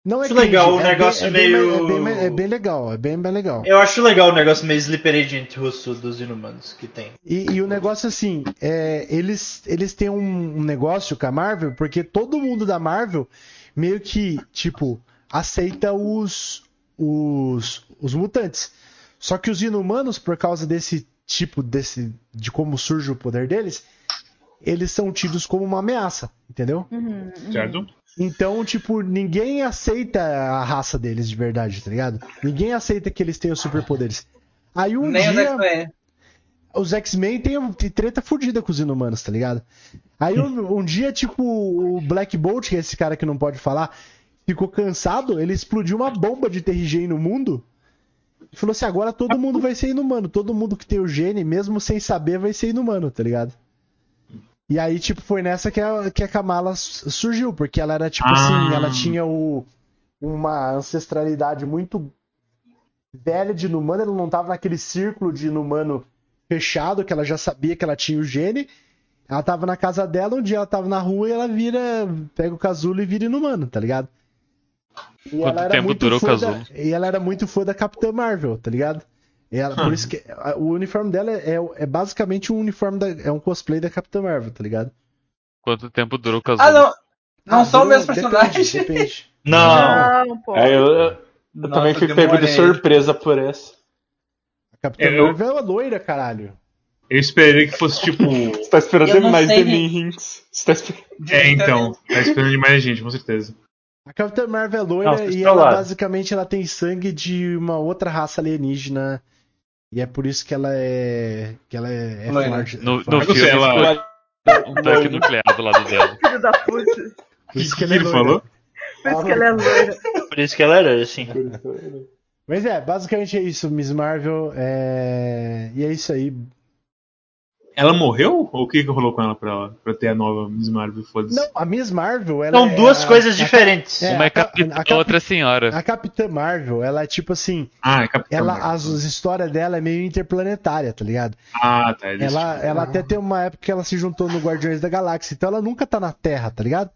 Não é Acho legal, cringe, o é negócio bem, é bem- meio- É bem, é bem legal, é bem, bem legal. Eu acho legal o negócio meio Sleeper Agent russo dos inumanos que tem. E, e o negócio assim, é, eles, eles têm um, um negócio com a Marvel, porque todo mundo da Marvel meio que, tipo, aceita os, os, os mutantes. Só que os inumanos, por causa desse tipo, desse, de como surge o poder deles, eles são tidos como uma ameaça, entendeu? Uhum, uhum. Certo? Então, tipo, ninguém aceita a raça deles de verdade, tá ligado? Ninguém aceita que eles tenham superpoderes. Aí um Nem dia X-Men. os X-Men tem, tem treta fodida com os inumanos, tá ligado? Aí um, um dia, tipo, o Black Bolt, que é esse cara que não pode falar, ficou cansado, ele explodiu uma bomba de TRG no mundo e falou assim: agora todo mundo vai ser inumano. Todo mundo que tem o gene, mesmo sem saber, vai ser inumano, tá ligado? E aí, tipo, foi nessa que a, que a Kamala su- surgiu, porque ela era, tipo Ah. assim, ela tinha o, uma ancestralidade muito velha de inumano, ela não tava naquele círculo de inumano fechado, que ela já sabia que ela tinha o gene. Ela tava na casa dela, um dia ela tava na rua e ela vira, pega o casulo e vira inumano, tá ligado? E Quanto ela era tempo muito durou fã da-? E ela era muito fã da Capitã Marvel, tá ligado? E ela- por isso que a- o uniforme dela é, é basicamente um uniforme da, é um cosplay da Capitã Marvel, tá ligado? Quanto tempo durou o casulo? Ah, não. Não Ah, são o mesmo personagem. Depende, depende. Não, Não, pô. É, eu, eu Nossa, também fui pego de surpresa por essa. A Capitã Eu- Marvel é loira, caralho. Eu esperei que fosse tipo. Você tá esperando demais de mim, Hinks. Você tá esperando. É, então. Tá esperando demais a gente, com certeza. A Capitã Marvel é loira vocês e ela basicamente ela tem sangue de uma outra raça alienígena. E é por isso que ela é. que ela é, é Loira. forte. No, é no forte. filme, ela- um tanque nuclear do lado dela. Filho da puta. Por isso que que ela é ele loira. falou? Por isso que ela é loira. por isso que ela era assim. Mas é, basicamente é isso, Miss Marvel. É... E é isso aí. Ela morreu? Ou o que que rolou com ela pra, ela, pra ter a nova Miss Marvel? Foda-se. Não, a Miss Marvel, ela São é duas a- coisas a- diferentes. É, Uma é capitã, a a outra é senhora. A Capitã Marvel, ela é tipo assim. Ah, é Capitã Ela, Marvel. as, as histórias dela é meio interplanetária, tá ligado? Ah, tá. eles- Ela, ela até tem uma época que ela se juntou no Guardiões da Galáxia, então ela nunca tá na Terra, tá ligado?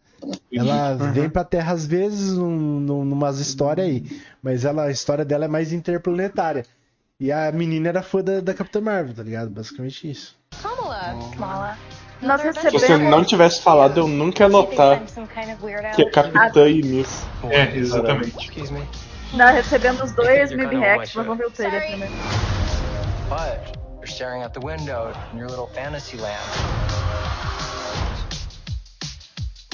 Ela vem pra Terra às vezes, num, num, numas histórias aí. Mas ela, a história dela é mais interplanetária. E a menina era fã da, da Capitã Marvel, tá ligado? Basicamente isso. Kamala. Kamala. Nós Se você recebemos. não tivesse falado, eu nunca ia notar que é Capitã e Miss. É, exatamente. Nós recebemos dois MIB hacks, mas vamos ver o trailer primeiro. But you're staring out the window in your little fantasy land.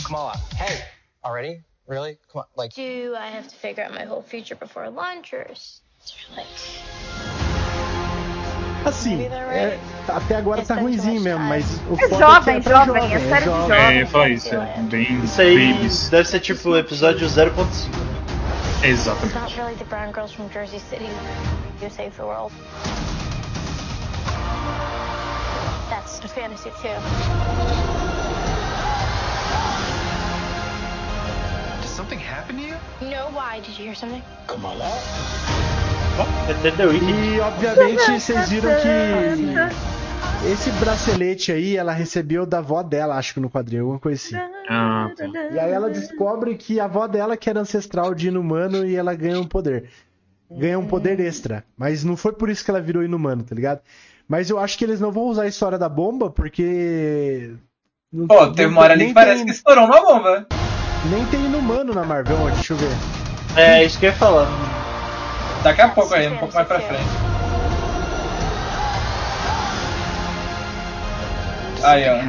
Kamala, hey! Already? Really? Come on, like. Do I have to figure out my whole future before lunch, or is there like Assim, é- até agora tá ruimzinho mesmo, mas o É foda jovem, é que é pra jovem, é série de jovem. jovem. É, falar isso. É bem Isso aí babies. deve ser tipo o episódio 0.5. It's Exatamente. That's a fantasy too. Did something happen to you? No, why? Did you hear something? Come on. Entendeu? E obviamente vocês viram que esse bracelete aí ela recebeu da avó dela, acho que no quadrinho, alguma coisa assim. Ah, tá. E aí ela descobre que a avó dela que era ancestral de inumano e ela ganha um poder. Ganha um poder extra. Mas não foi por isso que ela virou inumano, tá ligado? Mas eu acho que eles não vão usar a história da bomba porque. não- Pô, teve uma hora ali nem que parece tem- que estourou uma bomba. Nem tem inumano na Marvel, deixa eu ver. É, isso que eu ia falar. Daqui a pouco aí, um pouco mais pra frente. Aí, ó.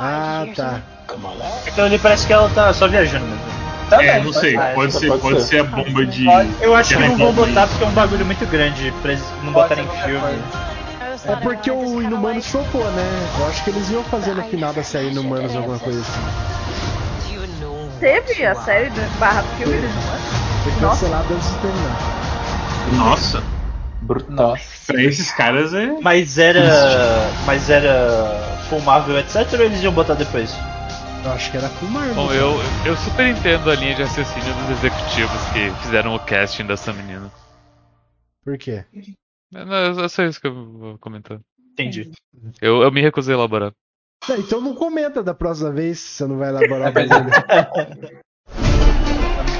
Ah, tá. Aquilo ali parece que ela tá só viajando mesmo. Também, É, não sei. Ah, Pode ser, pode pode ser. ser a bomba de. Eu acho que não vão botar porque é um bagulho muito grande pra eles não botarem em filme. É porque o Inumanos flopou, né? Eu acho que eles iam fazer no final da série Inumanos alguma coisa assim. Teve a série do barra filme do Inumano? Foi Nossa. cancelado antes de terminar. Nossa. Brutal. Pra esses caras é. Mas era. Mas era filmável, etc. ou eles iam botar depois? Eu acho que era filmar. Bom, eu, eu super entendo a linha de raciocínio dos executivos que fizeram o casting dessa menina. Por quê? É, não, é só isso que eu vou comentar. Entendi. Eu, eu me recusei a elaborar. Não, então não comenta da próxima vez se você não vai elaborar bagulho.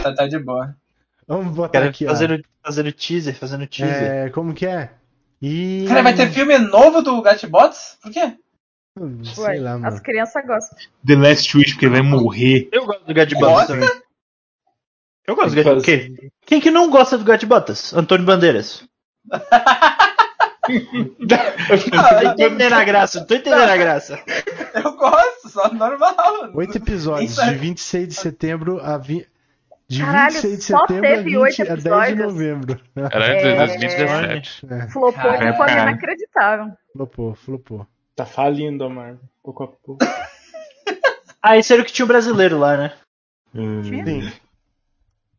Tá, tá de boa. Vamos botar Cara, aqui, ó. fazendo, fazendo teaser, fazendo teaser. É, como que é? E... Cara, vai ter filme novo do Gatbots? Por quê? Hum, Ué, Sei lá, as mano. crianças gostam. The Last Wish, porque vai morrer. Eu gosto do Gosta? também. Eu gosto do Gadbotas. Quem? Quem que não gosta do Gadbotas? Antônio Bandeiras. Tô entendendo a graça, tô entendendo a graça. Eu gosto, só normal. Oito episódios, é- de 26 de setembro a 20... De Caralho, 26 de só setembro a, teve oito 20, a 10 de episódios? novembro. Era de É. 2017. É, Flopou de Caralho, forma caralho. inacreditável. flopou, flopou. Tá falindo a Marvel, pouco a pouco. Ah, esse era o que tinha o brasileiro lá, né? Hum, Sim.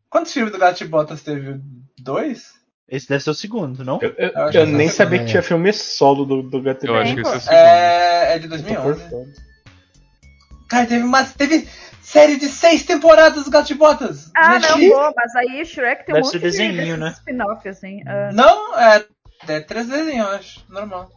Quantos filmes do Gatbotas teve? Dois? Esse deve ser o segundo, não? Eu, eu- Eu eu nem sabia é. que tinha filme solo do, do Gato Eu acho que esse é o segundo. É, é de Tô por 2011. fora. Cara, teve uma. Teve série de seis temporadas do Gatbotas. Ah, não, pô, mas aí Shrek tem um Deve monte ser de né? spin-off, assim. ah. Não, é. É três desenhos, eu acho. Normal.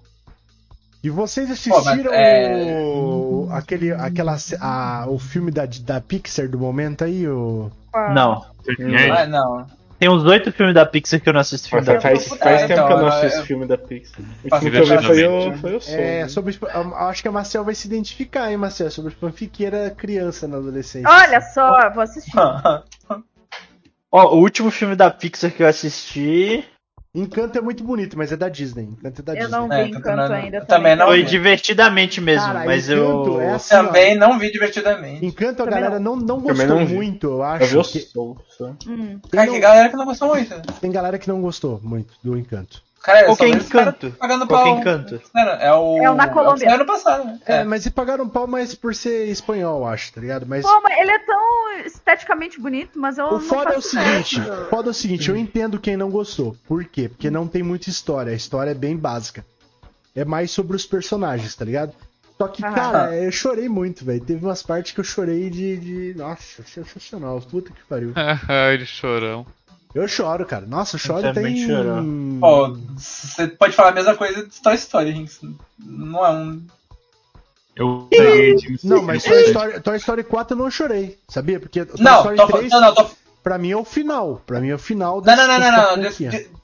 E vocês Pô, assistiram é- o... aquele, aquela, a, o filme da, da Pixar do momento aí? O... Não. É, Ah, não. Tem uns oito filmes da Pixar que eu não assisto filme Faz, da faz, Pixar. faz É, tempo então, que eu não assisto eu- filme da Pixar. O último que eu vi foi o, foi o Soul. É, sobre, eu acho que a Marcel vai se identificar, hein, Marcel? Sobre fanfiqueira criança na adolescência. Olha só, vou assistir. Ó, o último filme da Pixar que eu assisti Encanto é muito bonito, mas é da Disney. Encanto é da Eu Disney. não É, vi Encanto Encanto não- ainda eu também não foi vi. divertidamente mesmo, Cara, mas eu. é assim, ó, Também não vi divertidamente. Encanto a Também galera não, não gostou não muito, eu Eu acho. vi o que- Soul. só. Hum. tem, Cara, que não- galera que não gostou muito. tem galera que não gostou muito do Encanto. Cara, Qual que é só eles ficaram Encanto? Pagando Qual que é pau. Encanto? É o. É o na Colômbia. que saiu ano passado. né? É, É. mas e pagaram pau mais por ser espanhol, acho, tá ligado? Mas Pô, mas ele é tão esteticamente bonito, mas eu o não foda é o seguinte, o foda é o seguinte, eu entendo quem não gostou. Por quê? Porque não tem muita história, a história é bem básica. É mais sobre os personagens, tá ligado? Só que, Ah. cara, eu chorei muito, velho. Teve umas partes que eu chorei de, de- Nossa, sensacional. Puta que pariu. Ele chorão. Eu choro, cara. Nossa, eu choro também tem. choro. Pô, você pode falar a mesma coisa de Toy Story, Rinks. Não é um. Eu peguei de Não, mas Toy Story, Toy Story 4 eu não chorei, sabia? Porque Toy Não, Story tô, 3, não, não, tô. pra mim é o final. Pra mim é o final Não, não, não, não, não.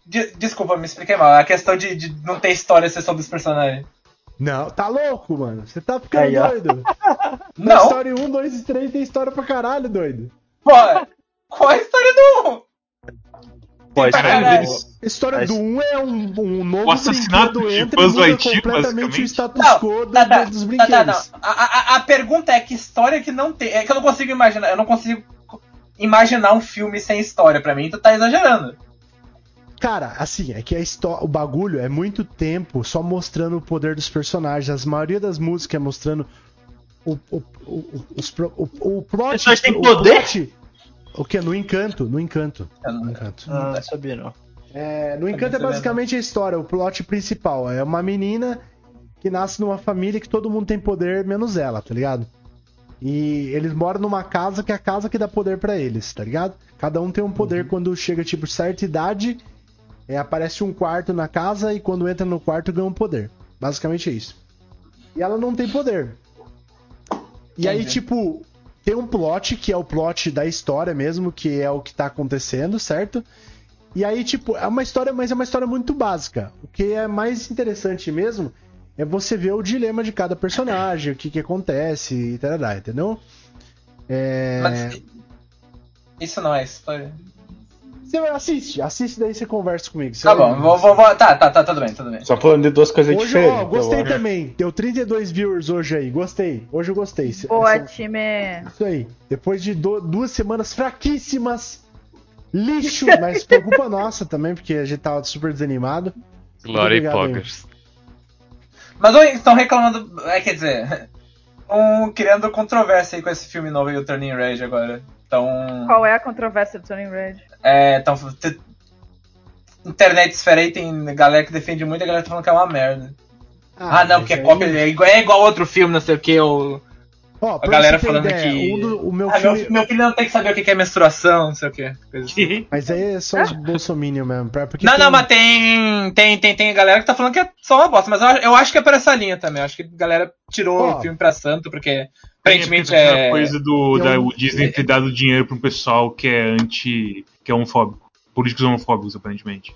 de- desculpa, me expliquei mal. A questão de, de não ter história ser só dos personagens. Não, tá louco, mano. Você tá ficando Aí, doido. Não. Toy Story 1, 2 e 3 tem história pra caralho, doido. Pô, qual é a história do. Pode Caralho, Caralho. eles- A história Mas- do 1 é um, um novo O assassinato de entra e Buzz Lightyear, completamente o status Não, quo do- tá, tá, dos tá, brinquedos. tá, não. A, a, a pergunta é que história que não tem. É que eu não consigo imaginar. Eu não consigo imaginar um filme sem história pra mim. Tu tá exagerando. Cara, assim, é que a o bagulho é muito tempo só mostrando o poder dos personagens. A maioria das músicas é mostrando o, o, o, os pro- o, o plot. Têm o poder? plot- O que? No Encanto, no Encanto. No Encanto. Ah, não sabia não. É, no Encanto é basicamente a história, o plot principal. É uma menina que nasce numa família que todo mundo tem poder, menos ela, tá ligado? E eles moram numa casa que é a casa que dá poder pra eles, tá ligado? Cada um tem um poder quando chega, tipo, certa idade, é, aparece um quarto na casa e quando entra no quarto ganha um poder. Basicamente é isso. E ela não tem poder. E aí, tipo, tem um plot que é o plot da história mesmo, que é o que tá acontecendo, certo? E aí, tipo, é uma história, mas é uma história muito básica. O que é mais interessante mesmo é você ver o dilema de cada personagem, o que que acontece e tal, entendeu? É... Mas isso não é história. Você assiste, assiste daí você conversa comigo. Você Tá bom, vou, vou, vou- Tá, tá, tá, tudo bem, tudo bem. Só falando de duas coisas Hoje, diferentes. ó, gostei eu acho. também. Deu 32 viewers hoje aí. Gostei. Hoje eu gostei. Boa, Essa- time. Isso aí. Depois de do- duas semanas fraquíssimas. Lixo, mas por culpa nossa também, porque a gente tava super desanimado. Glória e. Poggers. Mas ou estão reclamando. É, quer dizer. Estão criando controvérsia aí com esse filme novo e o Turning Red agora. Então. Qual é a controvérsia do Turning Red? É. Tão, te- internet esfera aí tem galera que defende muito e a galera tá falando que é uma merda. Ah, não, mas porque é aí- cópia. É igual, é igual outro filme, não sei o que. Ou... Ó, A galera falando ideia, que. um do- o meu Ah, filme- meu, meu filho não tem que saber o que é menstruação, não sei o que. Mas aí é só os bolsominion mesmo. pra- Porque Não, tem- não, mas tem, tem, tem, tem galera que tá falando que é só uma bosta, mas eu, eu acho que é por essa linha também. Eu acho que a galera tirou Ó. o filme pra santo, porque aparentemente aquela é. coisa do da um- Disney ter dado dinheiro pra um pessoal que é anti. que é homofóbico. Políticos homofóbicos, aparentemente.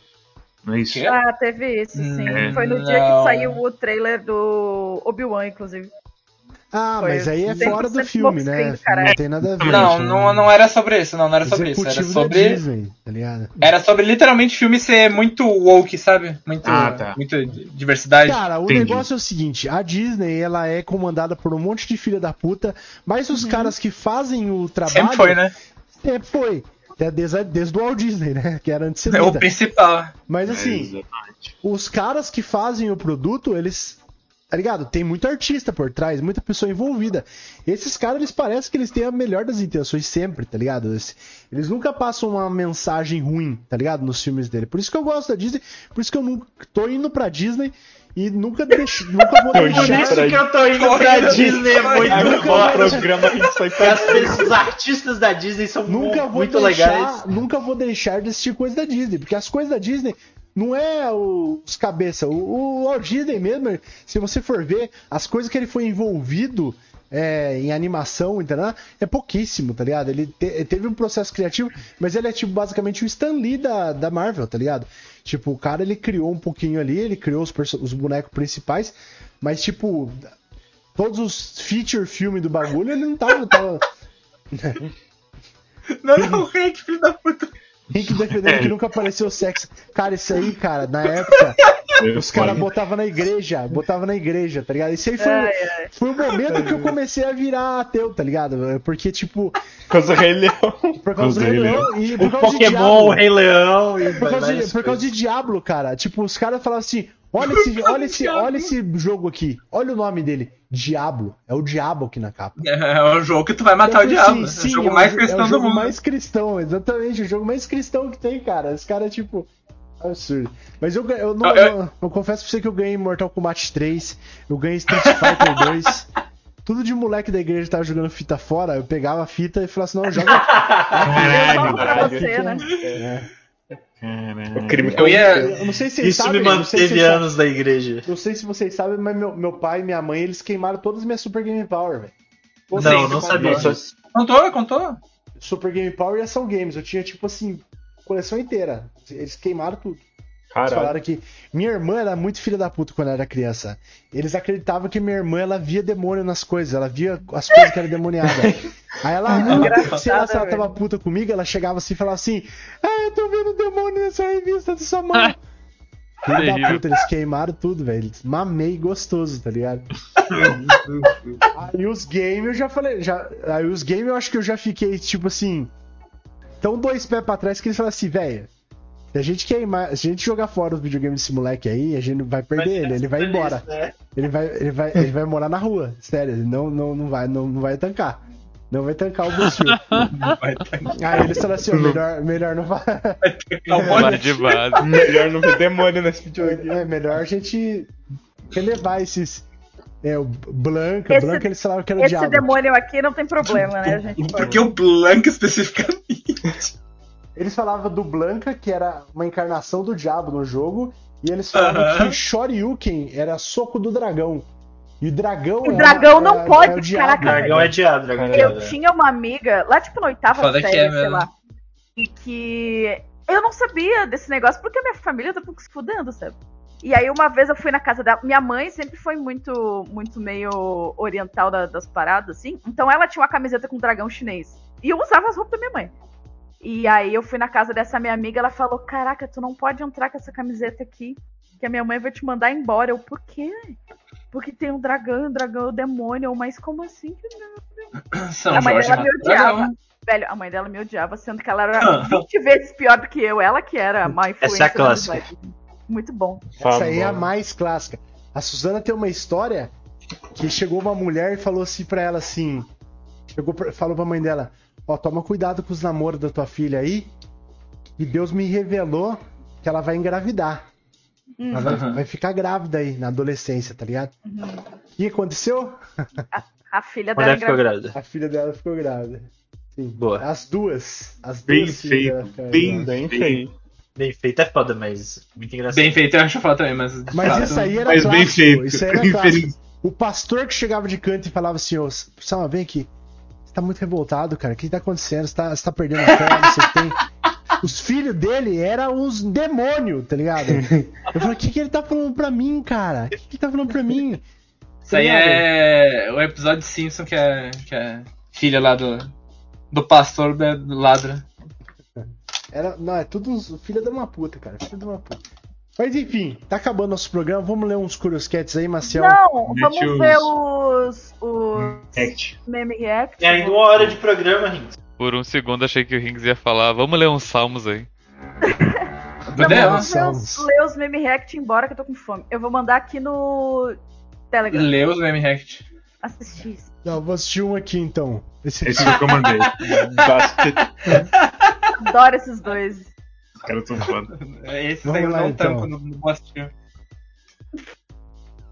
Não é isso? Ah, teve isso, sim. É. Foi no dia Não. que saiu o trailer do Obi-Wan, inclusive. Ah, Foi mas aí é 100% fora do filme, né? caralho. Não tem nada a ver. Não, isso, não, não era sobre isso, não, não era sobre isso. Era sobre. Disney, tá ligado? Era sobre literalmente o filme ser muito woke, sabe? Muito, Ah, tá. muito diversidade. Cara, o Entendi. negócio é o seguinte, a Disney, ela é comandada por um monte de filha da puta, mas os caras que fazem o trabalho... Sempre foi, né? Sempre foi. Até Desde, desde o Walt Disney, né? Que era É o principal. Mas É, assim, exatamente. os caras que fazem o produto, eles. Tá ligado? Tem muito artista por trás, muita pessoa envolvida. Esses caras, eles parecem que eles têm a melhor das intenções sempre, tá ligado? Eles, eles nunca passam uma mensagem ruim, tá ligado? Nos filmes dele. Por isso que eu gosto da Disney, por isso que eu nunca tô indo pra Disney e nunca, deixo, nunca vou deixar. Por isso que eu tô indo pra Disney é muito bom. programa pra pessoas- Os artistas da Disney são Nunca mu- vou muito deixar, legais. nunca vou deixar de assistir coisa da Disney, porque as coisas da Disney não é o- os cabeça, o, o Disney mesmo, se você for ver as coisas que ele foi envolvido é, em animação, entendeu? É pouquíssimo, tá ligado? Ele, te- teve um processo criativo, mas ele é tipo basicamente o Stan Lee da, da Marvel, tá ligado? Tipo, o cara ele criou um pouquinho ali, ele criou os, os bonecos principais, mas tipo, todos os feature filme do bagulho ele não tava. tava... Não, não, Hank, filho da puta. Rick defendendo que nunca apareceu sexo. Cara, isso aí, cara, na época, os caras botavam na igreja, botavam na igreja, tá ligado? Isso aí foi, Ai, ai. foi o momento que eu comecei a virar ateu, tá ligado? Porque, tipo, Por causa do Rei Leão. por causa do Rei Rei Leão. Leão e por O causa de Pokémon, Diablo. o Rei Leão e Por causa, de, por causa de. Diablo, cara. Tipo, os caras falavam assim: olha esse, olha, esse, olha esse jogo aqui, olha o nome dele. Diablo. É o diabo aqui na capa. É o jogo que tu vai matar Eu o diabo. assim, é o jogo mais é cristão o do jogo mundo. mais cristão, exatamente. O jogo mais cristão que tem, cara. Os caras, tipo. Absurdo. Mas eu, eu, não, Eu- eu- eu- eu confesso pra você que eu ganhei Mortal Kombat 3, eu ganhei Street Fighter 2. Tudo de moleque da igreja tava jogando fita fora, eu pegava a fita e falava assim: não, joga. Só pra você, Fica- né? É. O crime Eu ia. Eu não sei se vocês Isso sabem. me não sei se manteve vocês sabem- anos da igreja. Não sei se vocês sabem, mas meu, meu pai e minha mãe, eles queimaram todas as minhas Super Game Power, velho. Não, não Super sabia disso. Contou, contou? Super Game Power e Ação Games. Eu tinha, tipo assim, coleção inteira. Eles queimaram tudo. Eles Caralho. falaram que minha irmã era muito filha da puta quando era criança. Eles acreditavam que minha irmã ela via demônio nas coisas, ela via as coisas que eram demoniadas. Aí ela, ela Engraçado, sei lá se ela velho. tava puta comigo, ela chegava assim e falava assim: Ah, eu tô vendo demônio nessa revista da sua mãe. Filho da puta, eles queimaram tudo, velho. Eles Mamei gostoso, tá ligado? aí os games eu já falei. Já, aí os games eu acho que eu já fiquei, tipo assim. Tão dois pés pra trás que eles falaram assim, velho. Se a gente queimar, se a gente jogar fora os videogames desse moleque aí, a gente vai perder ele, ele vai embora. Ele vai, ele vai, ele vai morar na rua, sério, ele não, não, não vai, não, não vai tancar. Não vai tancar o Bucio. Aí eles falaram assim, ó, melhor, melhor não vai. Vai de base. Melhor não ver demônio nesse videogame. É, melhor a gente relevar esses. É, o Blanca, Esse- Blanca eles falaram que era o Esse diabo. demônio aqui não tem problema, né, gente? Por que o Blanca especificamente? Eles falavam do Blanca, que era uma encarnação do diabo no jogo, e eles falavam Aham. que Shoryuken era soco do dragão. E o dragão O era- dragão não era- pode, era o diabo. caraca. Dragão é diabo, dragão é Eu tinha uma amiga, lá tipo na oitava Foda série, é sei mesmo. lá, e que eu não sabia desse negócio porque a minha família tá um pouco se fudendo, sabe? E aí uma vez eu fui na casa dela, minha mãe sempre foi muito, muito meio oriental da- das paradas, assim, então ela tinha uma camiseta com dragão chinês. E eu usava as roupas da minha mãe. E aí eu fui na casa dessa minha amiga, ela falou, caraca, tu não pode entrar com essa camiseta aqui, que a minha mãe vai te mandar embora. Eu, por quê? Porque tem um dragão, um dragão é o demônio, Eu, mas como assim que não? São a mãe Jorge dela me odiava. dragão. Velho, a mãe dela me odiava, sendo que ela era 20 vezes pior do que eu. Ela que era a má influência. Essa é a clássica. Muito bom. Essa aí é a mais clássica. A Suzana tem uma história que chegou uma mulher e falou assim pra ela assim. Chegou pra, falou pra mãe dela: Ó, toma cuidado com os namoros da tua filha aí. E Deus me revelou que ela vai engravidar. Ela vai, Uhum. vai ficar grávida aí na adolescência, tá ligado? Uhum. O que aconteceu? A filha Mulher dela ficou grávida. A filha dela ficou grávida. Sim. Boa. As duas. As Bem duas feito, ficaram bem. Bem feio. Bem feito é foda, mas muito engraçado. Bem feito, eu acho foda também, mas. Mas isso aí era Mas bem clássico. feito. Isso aí era clássico. O pastor que chegava de canto e falava assim, ô, Salma, vem aqui. Você tá muito revoltado, cara. O que tá acontecendo? Você tá, você tá perdendo a fé, que tem. Os filhos dele eram uns demônios, tá ligado? Eu falei, o que, que ele tá falando pra mim, cara? O que, que ele tá falando pra mim? Isso aí Tá é o episódio de Simpson que é, que é filha lá do, do pastor do ladra. Era, não, é tudo uns. Filha de uma puta, cara. Filha de uma puta. Mas enfim, tá acabando nosso programa. Vamos ler uns Curiosquets aí, Marcel. Não, vamos os- ver os. os Act. meme react. Tem ainda uma hora de programa, Rins. Por um segundo achei que o Rings ia falar, vamos ler uns salmos aí. Não, Podemos? vamos ler os, ler os meme react embora que eu tô com fome. Eu vou mandar aqui no Telegram. Lê os meme react. Assistir. Não, vou assistir um aqui então. Esse aqui. Esse o que eu mandei. Adoro esses dois. Os caras tão foda. Esse Vamos aí eu lá, não então. tanco no, no assistir.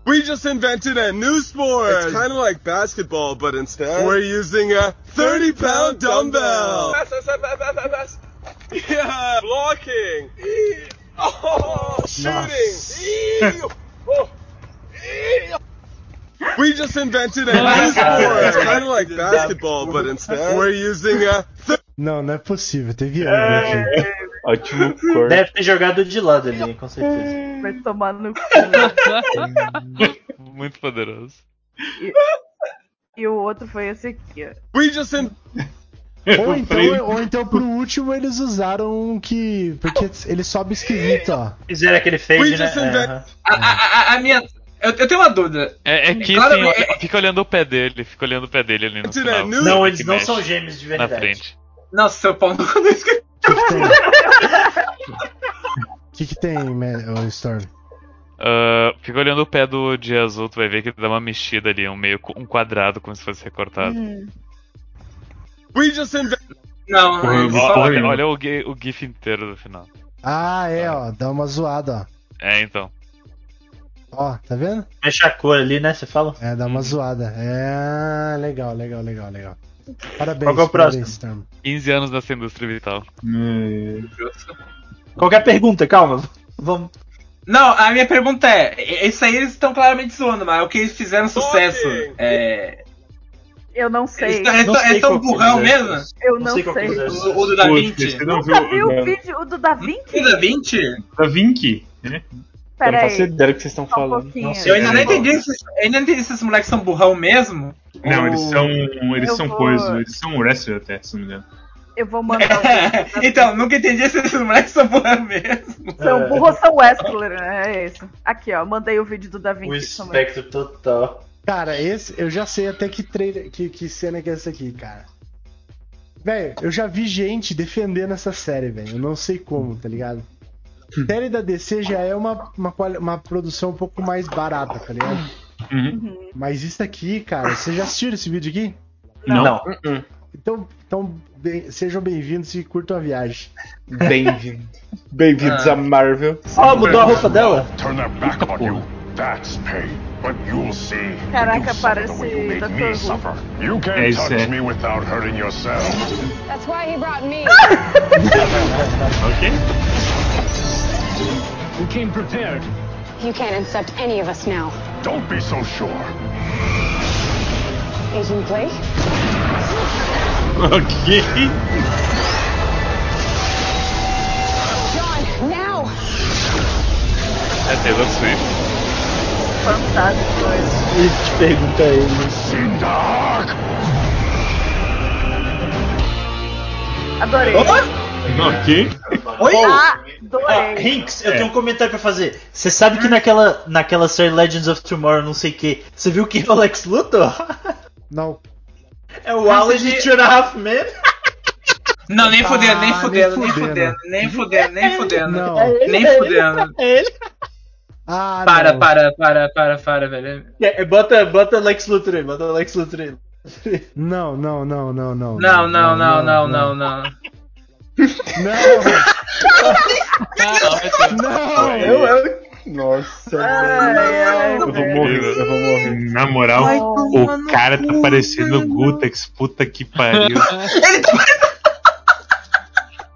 We just invented a new sport. It's kind of like basketball, but instead we're using a 30 pound dumbbell. Pass, pass, pass, pass, pass, pass. Yeah, blocking. Oh, shooting. Oh. We just invented a new sport. It's kind of like basketball, but instead we're using a. Não, não é possível. Teve ângulo aqui. Ótimo cor. Deve ter jogado de lado ali, com certeza. Vai tomar no cu. Muito poderoso. E, e o outro foi esse aqui, ó. We just in. Ou então, ou então pro último eles usaram um que. Porque ele sobe esquisito, ó. Fizeram aquele fade, né? just É, invent- aham. A, a, a- minha. Eu, eu tenho uma dúvida. É, é que Claro, sim, é- olha- fica olhando o pé dele, fica olhando o pé dele ali no final. Não, eles não são gêmeos de Na verdade. frente. Nossa, seu pau no cu desse cara. O que, que tem, Storm? Ah, fica olhando o pé do dia azul, tu vai ver que dá uma mexida ali, um meio um quadrado como se fosse recortado. Hum. We just invent. Não, não, Ó, olha, olha o, o GIF inteiro do final. Ah, é, ó. Dá uma zoada, É, então. ó. Ó, tá vendo? Mexe a cor ali, né? Você fala? É, dá uma zoada. É. Legal, legal, legal, legal. Parabéns, Qual que é o parabéns, próximo? Storm. 15 anos nessa indústria vital. É, Qualquer pergunta, calma. Vamos. Não, a minha pergunta é: isso aí eles estão claramente zoando, mas é o que eles fizeram sucesso. É. Eu não sei. Eles eles Não tão- sei burrão mesmo? Eu Não não, sei sei. O, o do Da Vinci. você não viu vi o vídeo o do Da Vinci? O Da Vinci? Da Vinci? né? Eu não faço ideia do que vocês estão um falando. pouquinho. Não sei. Eu ainda não É. entendi se, eu ainda não entendi se esses moleques são burrão mesmo. Não, eles são. Eles Eu são vou- coisa, eles são wrestler até, se não me engano. Eu vou mandar o vídeo. então, nunca entendi se esses moleques são burrão mesmo. São burro ou são Westler, né? É isso. Aqui, ó. Mandei o vídeo do Da O Vinci também. espectro total. Cara, esse eu já sei até que trailer, que, que cena que é essa aqui, cara. Velho, eu já vi gente defendendo essa série, velho. Eu não sei como, tá ligado? série da DC já é uma, uma, uma produção um pouco mais barata, tá ligado? Uhum. Mas isso aqui, cara, você já assistiu esse vídeo aqui? Não. Não. Então, então bem- sejam bem-vindos e curtam a viagem. Bem-vindo. Bem-vindos Ah. a Marvel. Ó, mudou a roupa dela. Turn their back on you. That's pain. But you'll see. Caraca, parece suffer you Dr. suffer. É can't isso, touch é. me without hurting yourself. That's why he brought me. Ok? We came prepared. You can't intercept any of us now. Don't be so sure. Agent Blake? Ok. John, now! É Taylor Swift. Fantástico. Swift pergunta a ele. Cinderhawk! Adorei. Ok. Oi? Ah, Adorei. Hinks, eu tenho um comentário pra fazer. Você sabe que naquela, naquela série Legends of Tomorrow, não sei o que, você viu quem é o Lex Luthor? Não. É o Alan de Two and a Half Men. Não, nem Ah, fudendo, nem nem fudendo, nem fudendo. nem fudendo, nem fudendo. Não. Nem fudendo. É ele. Ah, Para, não. para, para, para, para, velho. É, bota, bota Lex Luthor aí, bota Lex Luthor aí. Não, não, não, não, não. Não, não, não, não, não, não. Não! Eu, eu... Nossa, Ai, eu vou morrer, eu vou morrer. Na moral, Vai o cara tá parecendo o Gutex, puta que pariu.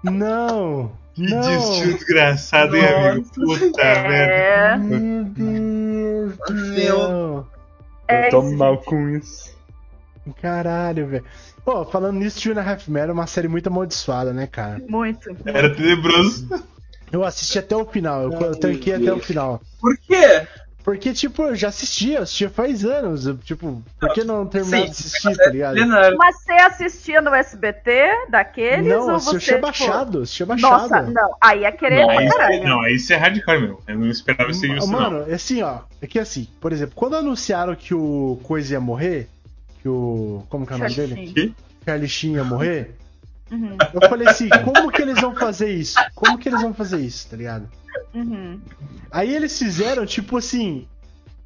Não! Que não! destino desgraçado, hein, amigo? Puta merda. É. Meu Deus do céu! É Eu tô isso. mal com isso. Caralho, velho. Pô, falando nisso, Two and a Half Men é uma série muito amaldiçoada, né, cara? Muito. Era tenebroso. Eu assisti até o final, eu, eu tanquei até o final. Por quê? Porque, tipo, eu já assisti, eu assistia faz anos. eu, tipo, por que não terminar Sim, de assistir, tá ligado? Mas você assistia no SBT daqueles? Não, ou você, tinha tipo, baixado, assistia baixado. Nossa, não. Aí é querer Não, pra aí, caralho. não, aí isso é hardcore mesmo. Eu não esperava ser isso, não. Mano, é assim, ó. É que assim, por exemplo, quando anunciaram que o Coisa ia morrer, que o. Como que é o nome Charlie dele? Charlie Sheen ia morrer, Uhum, eu falei assim, como que eles vão fazer isso? Como que eles vão fazer isso, tá ligado? uhum. Aí eles fizeram, tipo assim,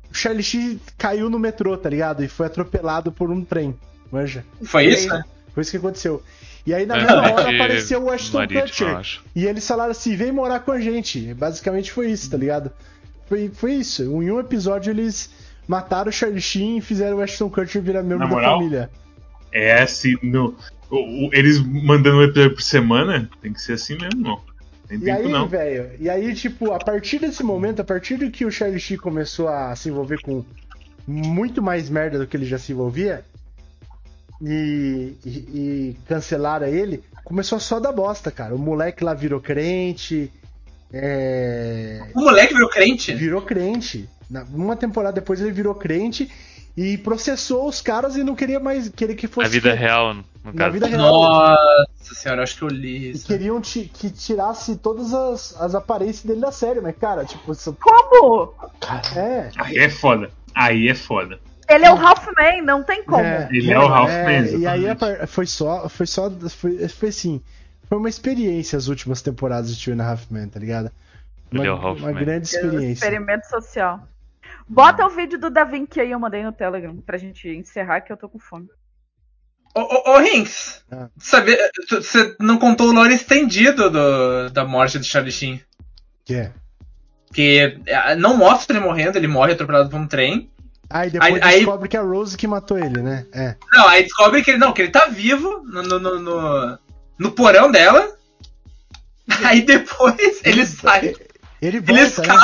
o Charlie Sheen caiu no metrô, tá ligado? E foi atropelado por um trem, manja? Foi isso, né? Foi isso que aconteceu. E aí na É, mesma foi hora apareceu o Ashton Kutcher. eu acho. E eles falaram assim: vem morar com a gente. Basicamente foi isso, tá ligado? Foi, foi isso. Em um episódio eles mataram o Charlie Sheen e fizeram o Ashton Kutcher virar membro Na da moral? família. É assim, no, o- o- eles mandando um episódio por semana, tem que ser assim mesmo, não. Tem E tempo aí, não. velho, e aí, tipo, a partir desse momento, a partir do que o Charlie Sheen começou a se envolver com muito mais merda do que ele já se envolvia, e, e, e cancelaram ele, começou só dar bosta, cara. O moleque lá virou crente. É... O moleque virou crente? Virou crente. Na- Uma temporada depois ele virou crente e processou os caras e não queria mais. Queria que fosse. Na vida real, no Na caso. vida real. Nossa senhora, acho que eu li E isso. queriam ti- que tirasse todas as, as aparências dele da série, mas, cara, tipo, isso. Como? É. Aí é foda. Aí é foda. Ele é o Halfman, não tem como. Ele é o Ralph é, E aí foi só. Foi só. Foi, foi assim. Foi uma experiência as últimas temporadas de Two and a Half Men, tá ligado? Uma, Ele é o Ralph uma Man. grande experiência. Experimento social. Bota o vídeo do Da Vinci aí, eu mandei no Telegram, pra gente encerrar que eu tô com fome. Ô, ô, ô Rinks, Ah. sabe, você não contou o lore estendido do, da morte do Charlie Sheen. Que? Que é, não mostra ele morrendo, ele morre atropelado por um trem. Aí depois Aí- aí- descobre que é a Rose que matou ele, né? É. Não, aí descobre que ele não, que ele tá vivo no, no, no, no- no porão dela. Aí depois ele sai. Ele Ele volta, né?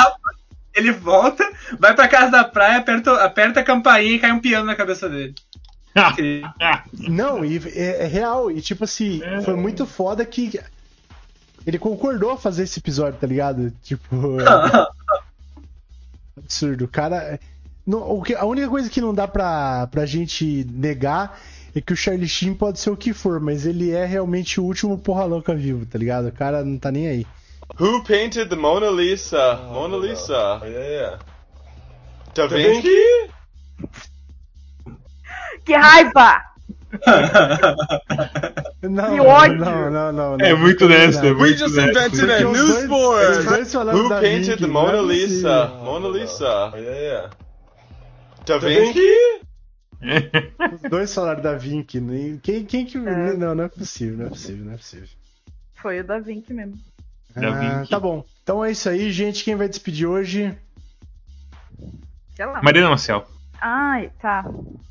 Ele volta, vai pra casa da praia, aperta, aperta a campainha e cai um piano na cabeça dele. Não, e é, é real. E tipo assim, foi muito foda que ele concordou a fazer esse episódio, tá ligado? Tipo. absurdo. O cara. não, o que- a única coisa que não dá pra, pra gente negar é que o Charlie Sheen pode ser o que for, mas ele é realmente o último porra louca vivo, tá ligado? O cara não tá nem aí. Who painted the Mona Lisa? Mona Lisa. Yeah. Da Vinci? Que raiva! Não, Que ódio! não, não, não, não. É muito não, dessa, é não. We muito just invented a new sport. Who painted Vinci, the Mona é Lisa? Mona Lisa. Yeah. Da Vinci? Os dois falaram da Vink. né? Quem, quem que. Não, não é possível, não é possível, não é possível. Foi o da Vink mesmo. Ah, tá bom. Então é isso aí, gente. Quem vai despedir hoje? Sei lá. Marina Marcel. Ai, tá.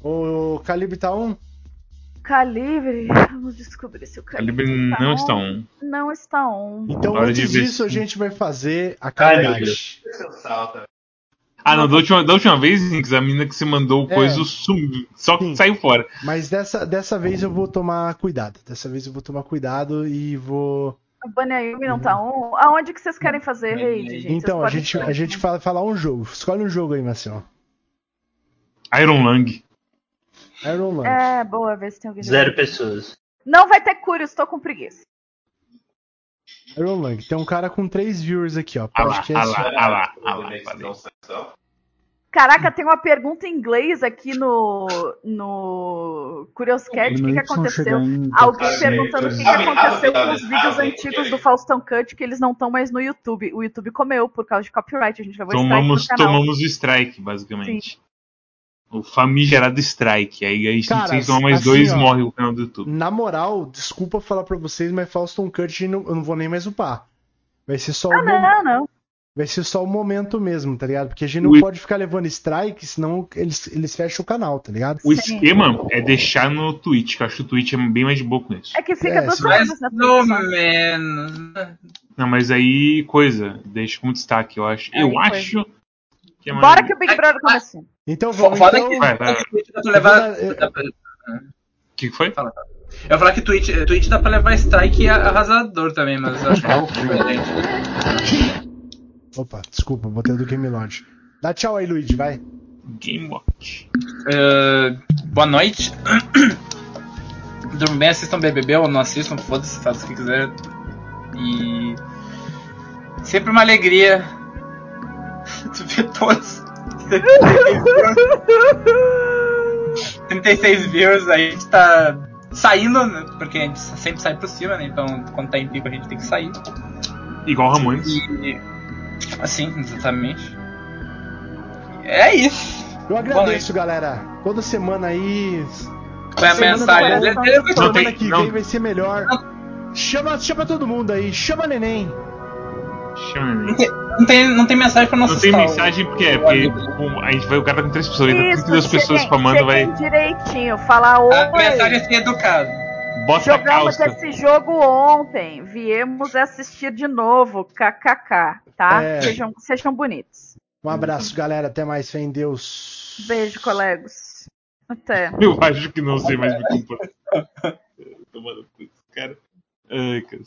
O Calibre tá on? Calibre. Vamos descobrir se o calibre, Calibre tá não on. está on. Não está on. Então Hora antes disso, a gente vai fazer a caridade. Ah, não, da última, da última vez, a mina que você mandou É. coisa sumiu. Só que saiu fora. Mas dessa, dessa vez eu vou tomar cuidado. Dessa vez eu vou tomar cuidado e vou. A Banayumi não tá on. Aonde que vocês querem fazer raid, gente? então, a gente, a gente fala, falar um jogo. Escolhe um jogo aí, Marcelo. Iron Lang. Iron Lang. É, boa, ver se tem alguém. Zero pessoas. Não vai ter Curious, tô com preguiça. Iron Lang. Tem um cara com três viewers aqui, ó. Ah lá, Podcast. ah lá, ah lá, ah lá. Caraca, tem uma pergunta em inglês aqui no, no Curious Cat. O que, que Não aconteceu? Alguém perguntando o que, que aconteceu com os vídeos antigos do Faustão Cut que eles não estão mais no YouTube. O YouTube comeu por causa de copyright. A gente levou Tomamos, strike no canal. tomamos o strike, basicamente. O famigerado strike. Aí a gente Cara, tem que tomar mais assim, dois ó. morre o canal do YouTube. Na moral, desculpa falar pra vocês, mas Fauston Cut não- eu não vou nem mais upar. Vai ser só Ah, o não, mom- não. Vai ser só o momento mesmo, tá ligado? Porque a gente não O- pode ficar levando strike, senão eles, eles fecham o canal, tá ligado? O esquema é deixar no Twitch, que eu acho que o Twitch é bem mais de boa com isso. É que fica É, sim. na No menos. Não, mas aí, coisa, deixa como destaque, eu acho. Aí, eu coisa. acho que é mais. Bora que o Big Brother começou. Então vamos, Foda então... que Vai, vai. levar. Vou O que foi? Eu ia falar que Twitch, Twitch dá pra levar strike e arrasador também, mas eu acho que é um pouco diferente. Opa, desculpa, botei do Game Lodge. Dá tchau aí, Luigi, vai. Game Watch. Uh, boa noite. Durmam bem, assistam BBB ou não assistam, foda-se, faz o que quiser. E. Sempre uma alegria de ver todos. 36 views, a gente tá saindo, né, porque a gente sempre sai por cima, né? Então quando tá em pico a gente tem que sair. Igual Ramones. E. Assim, exatamente. É isso. Eu agradeço, galera. Toda semana aí. Foi a Semana mensagem do- dele. Semana tem- que não. vem vai ser melhor. Chama, chama todo mundo aí. Chama neném. Chama Não tem, não tem, não tem mensagem pra não Não tem o- mensagem porque, é, porque a gente vai, o cara tá com três pessoas, ele tá com 32 Isso, pessoas spamando, vai. direitinho, falar oi. A mensagem é ser educado. Bota a Jogamos esse jogo ontem, viemos assistir de novo, kkk, tá? É. Sejam, sejam bonitos. Um abraço, galera. Até mais. Fé em Deus. Beijo, colegas. Até. Eu acho que não sei mais me comportar. Tomando cu, cara. Ai, cara.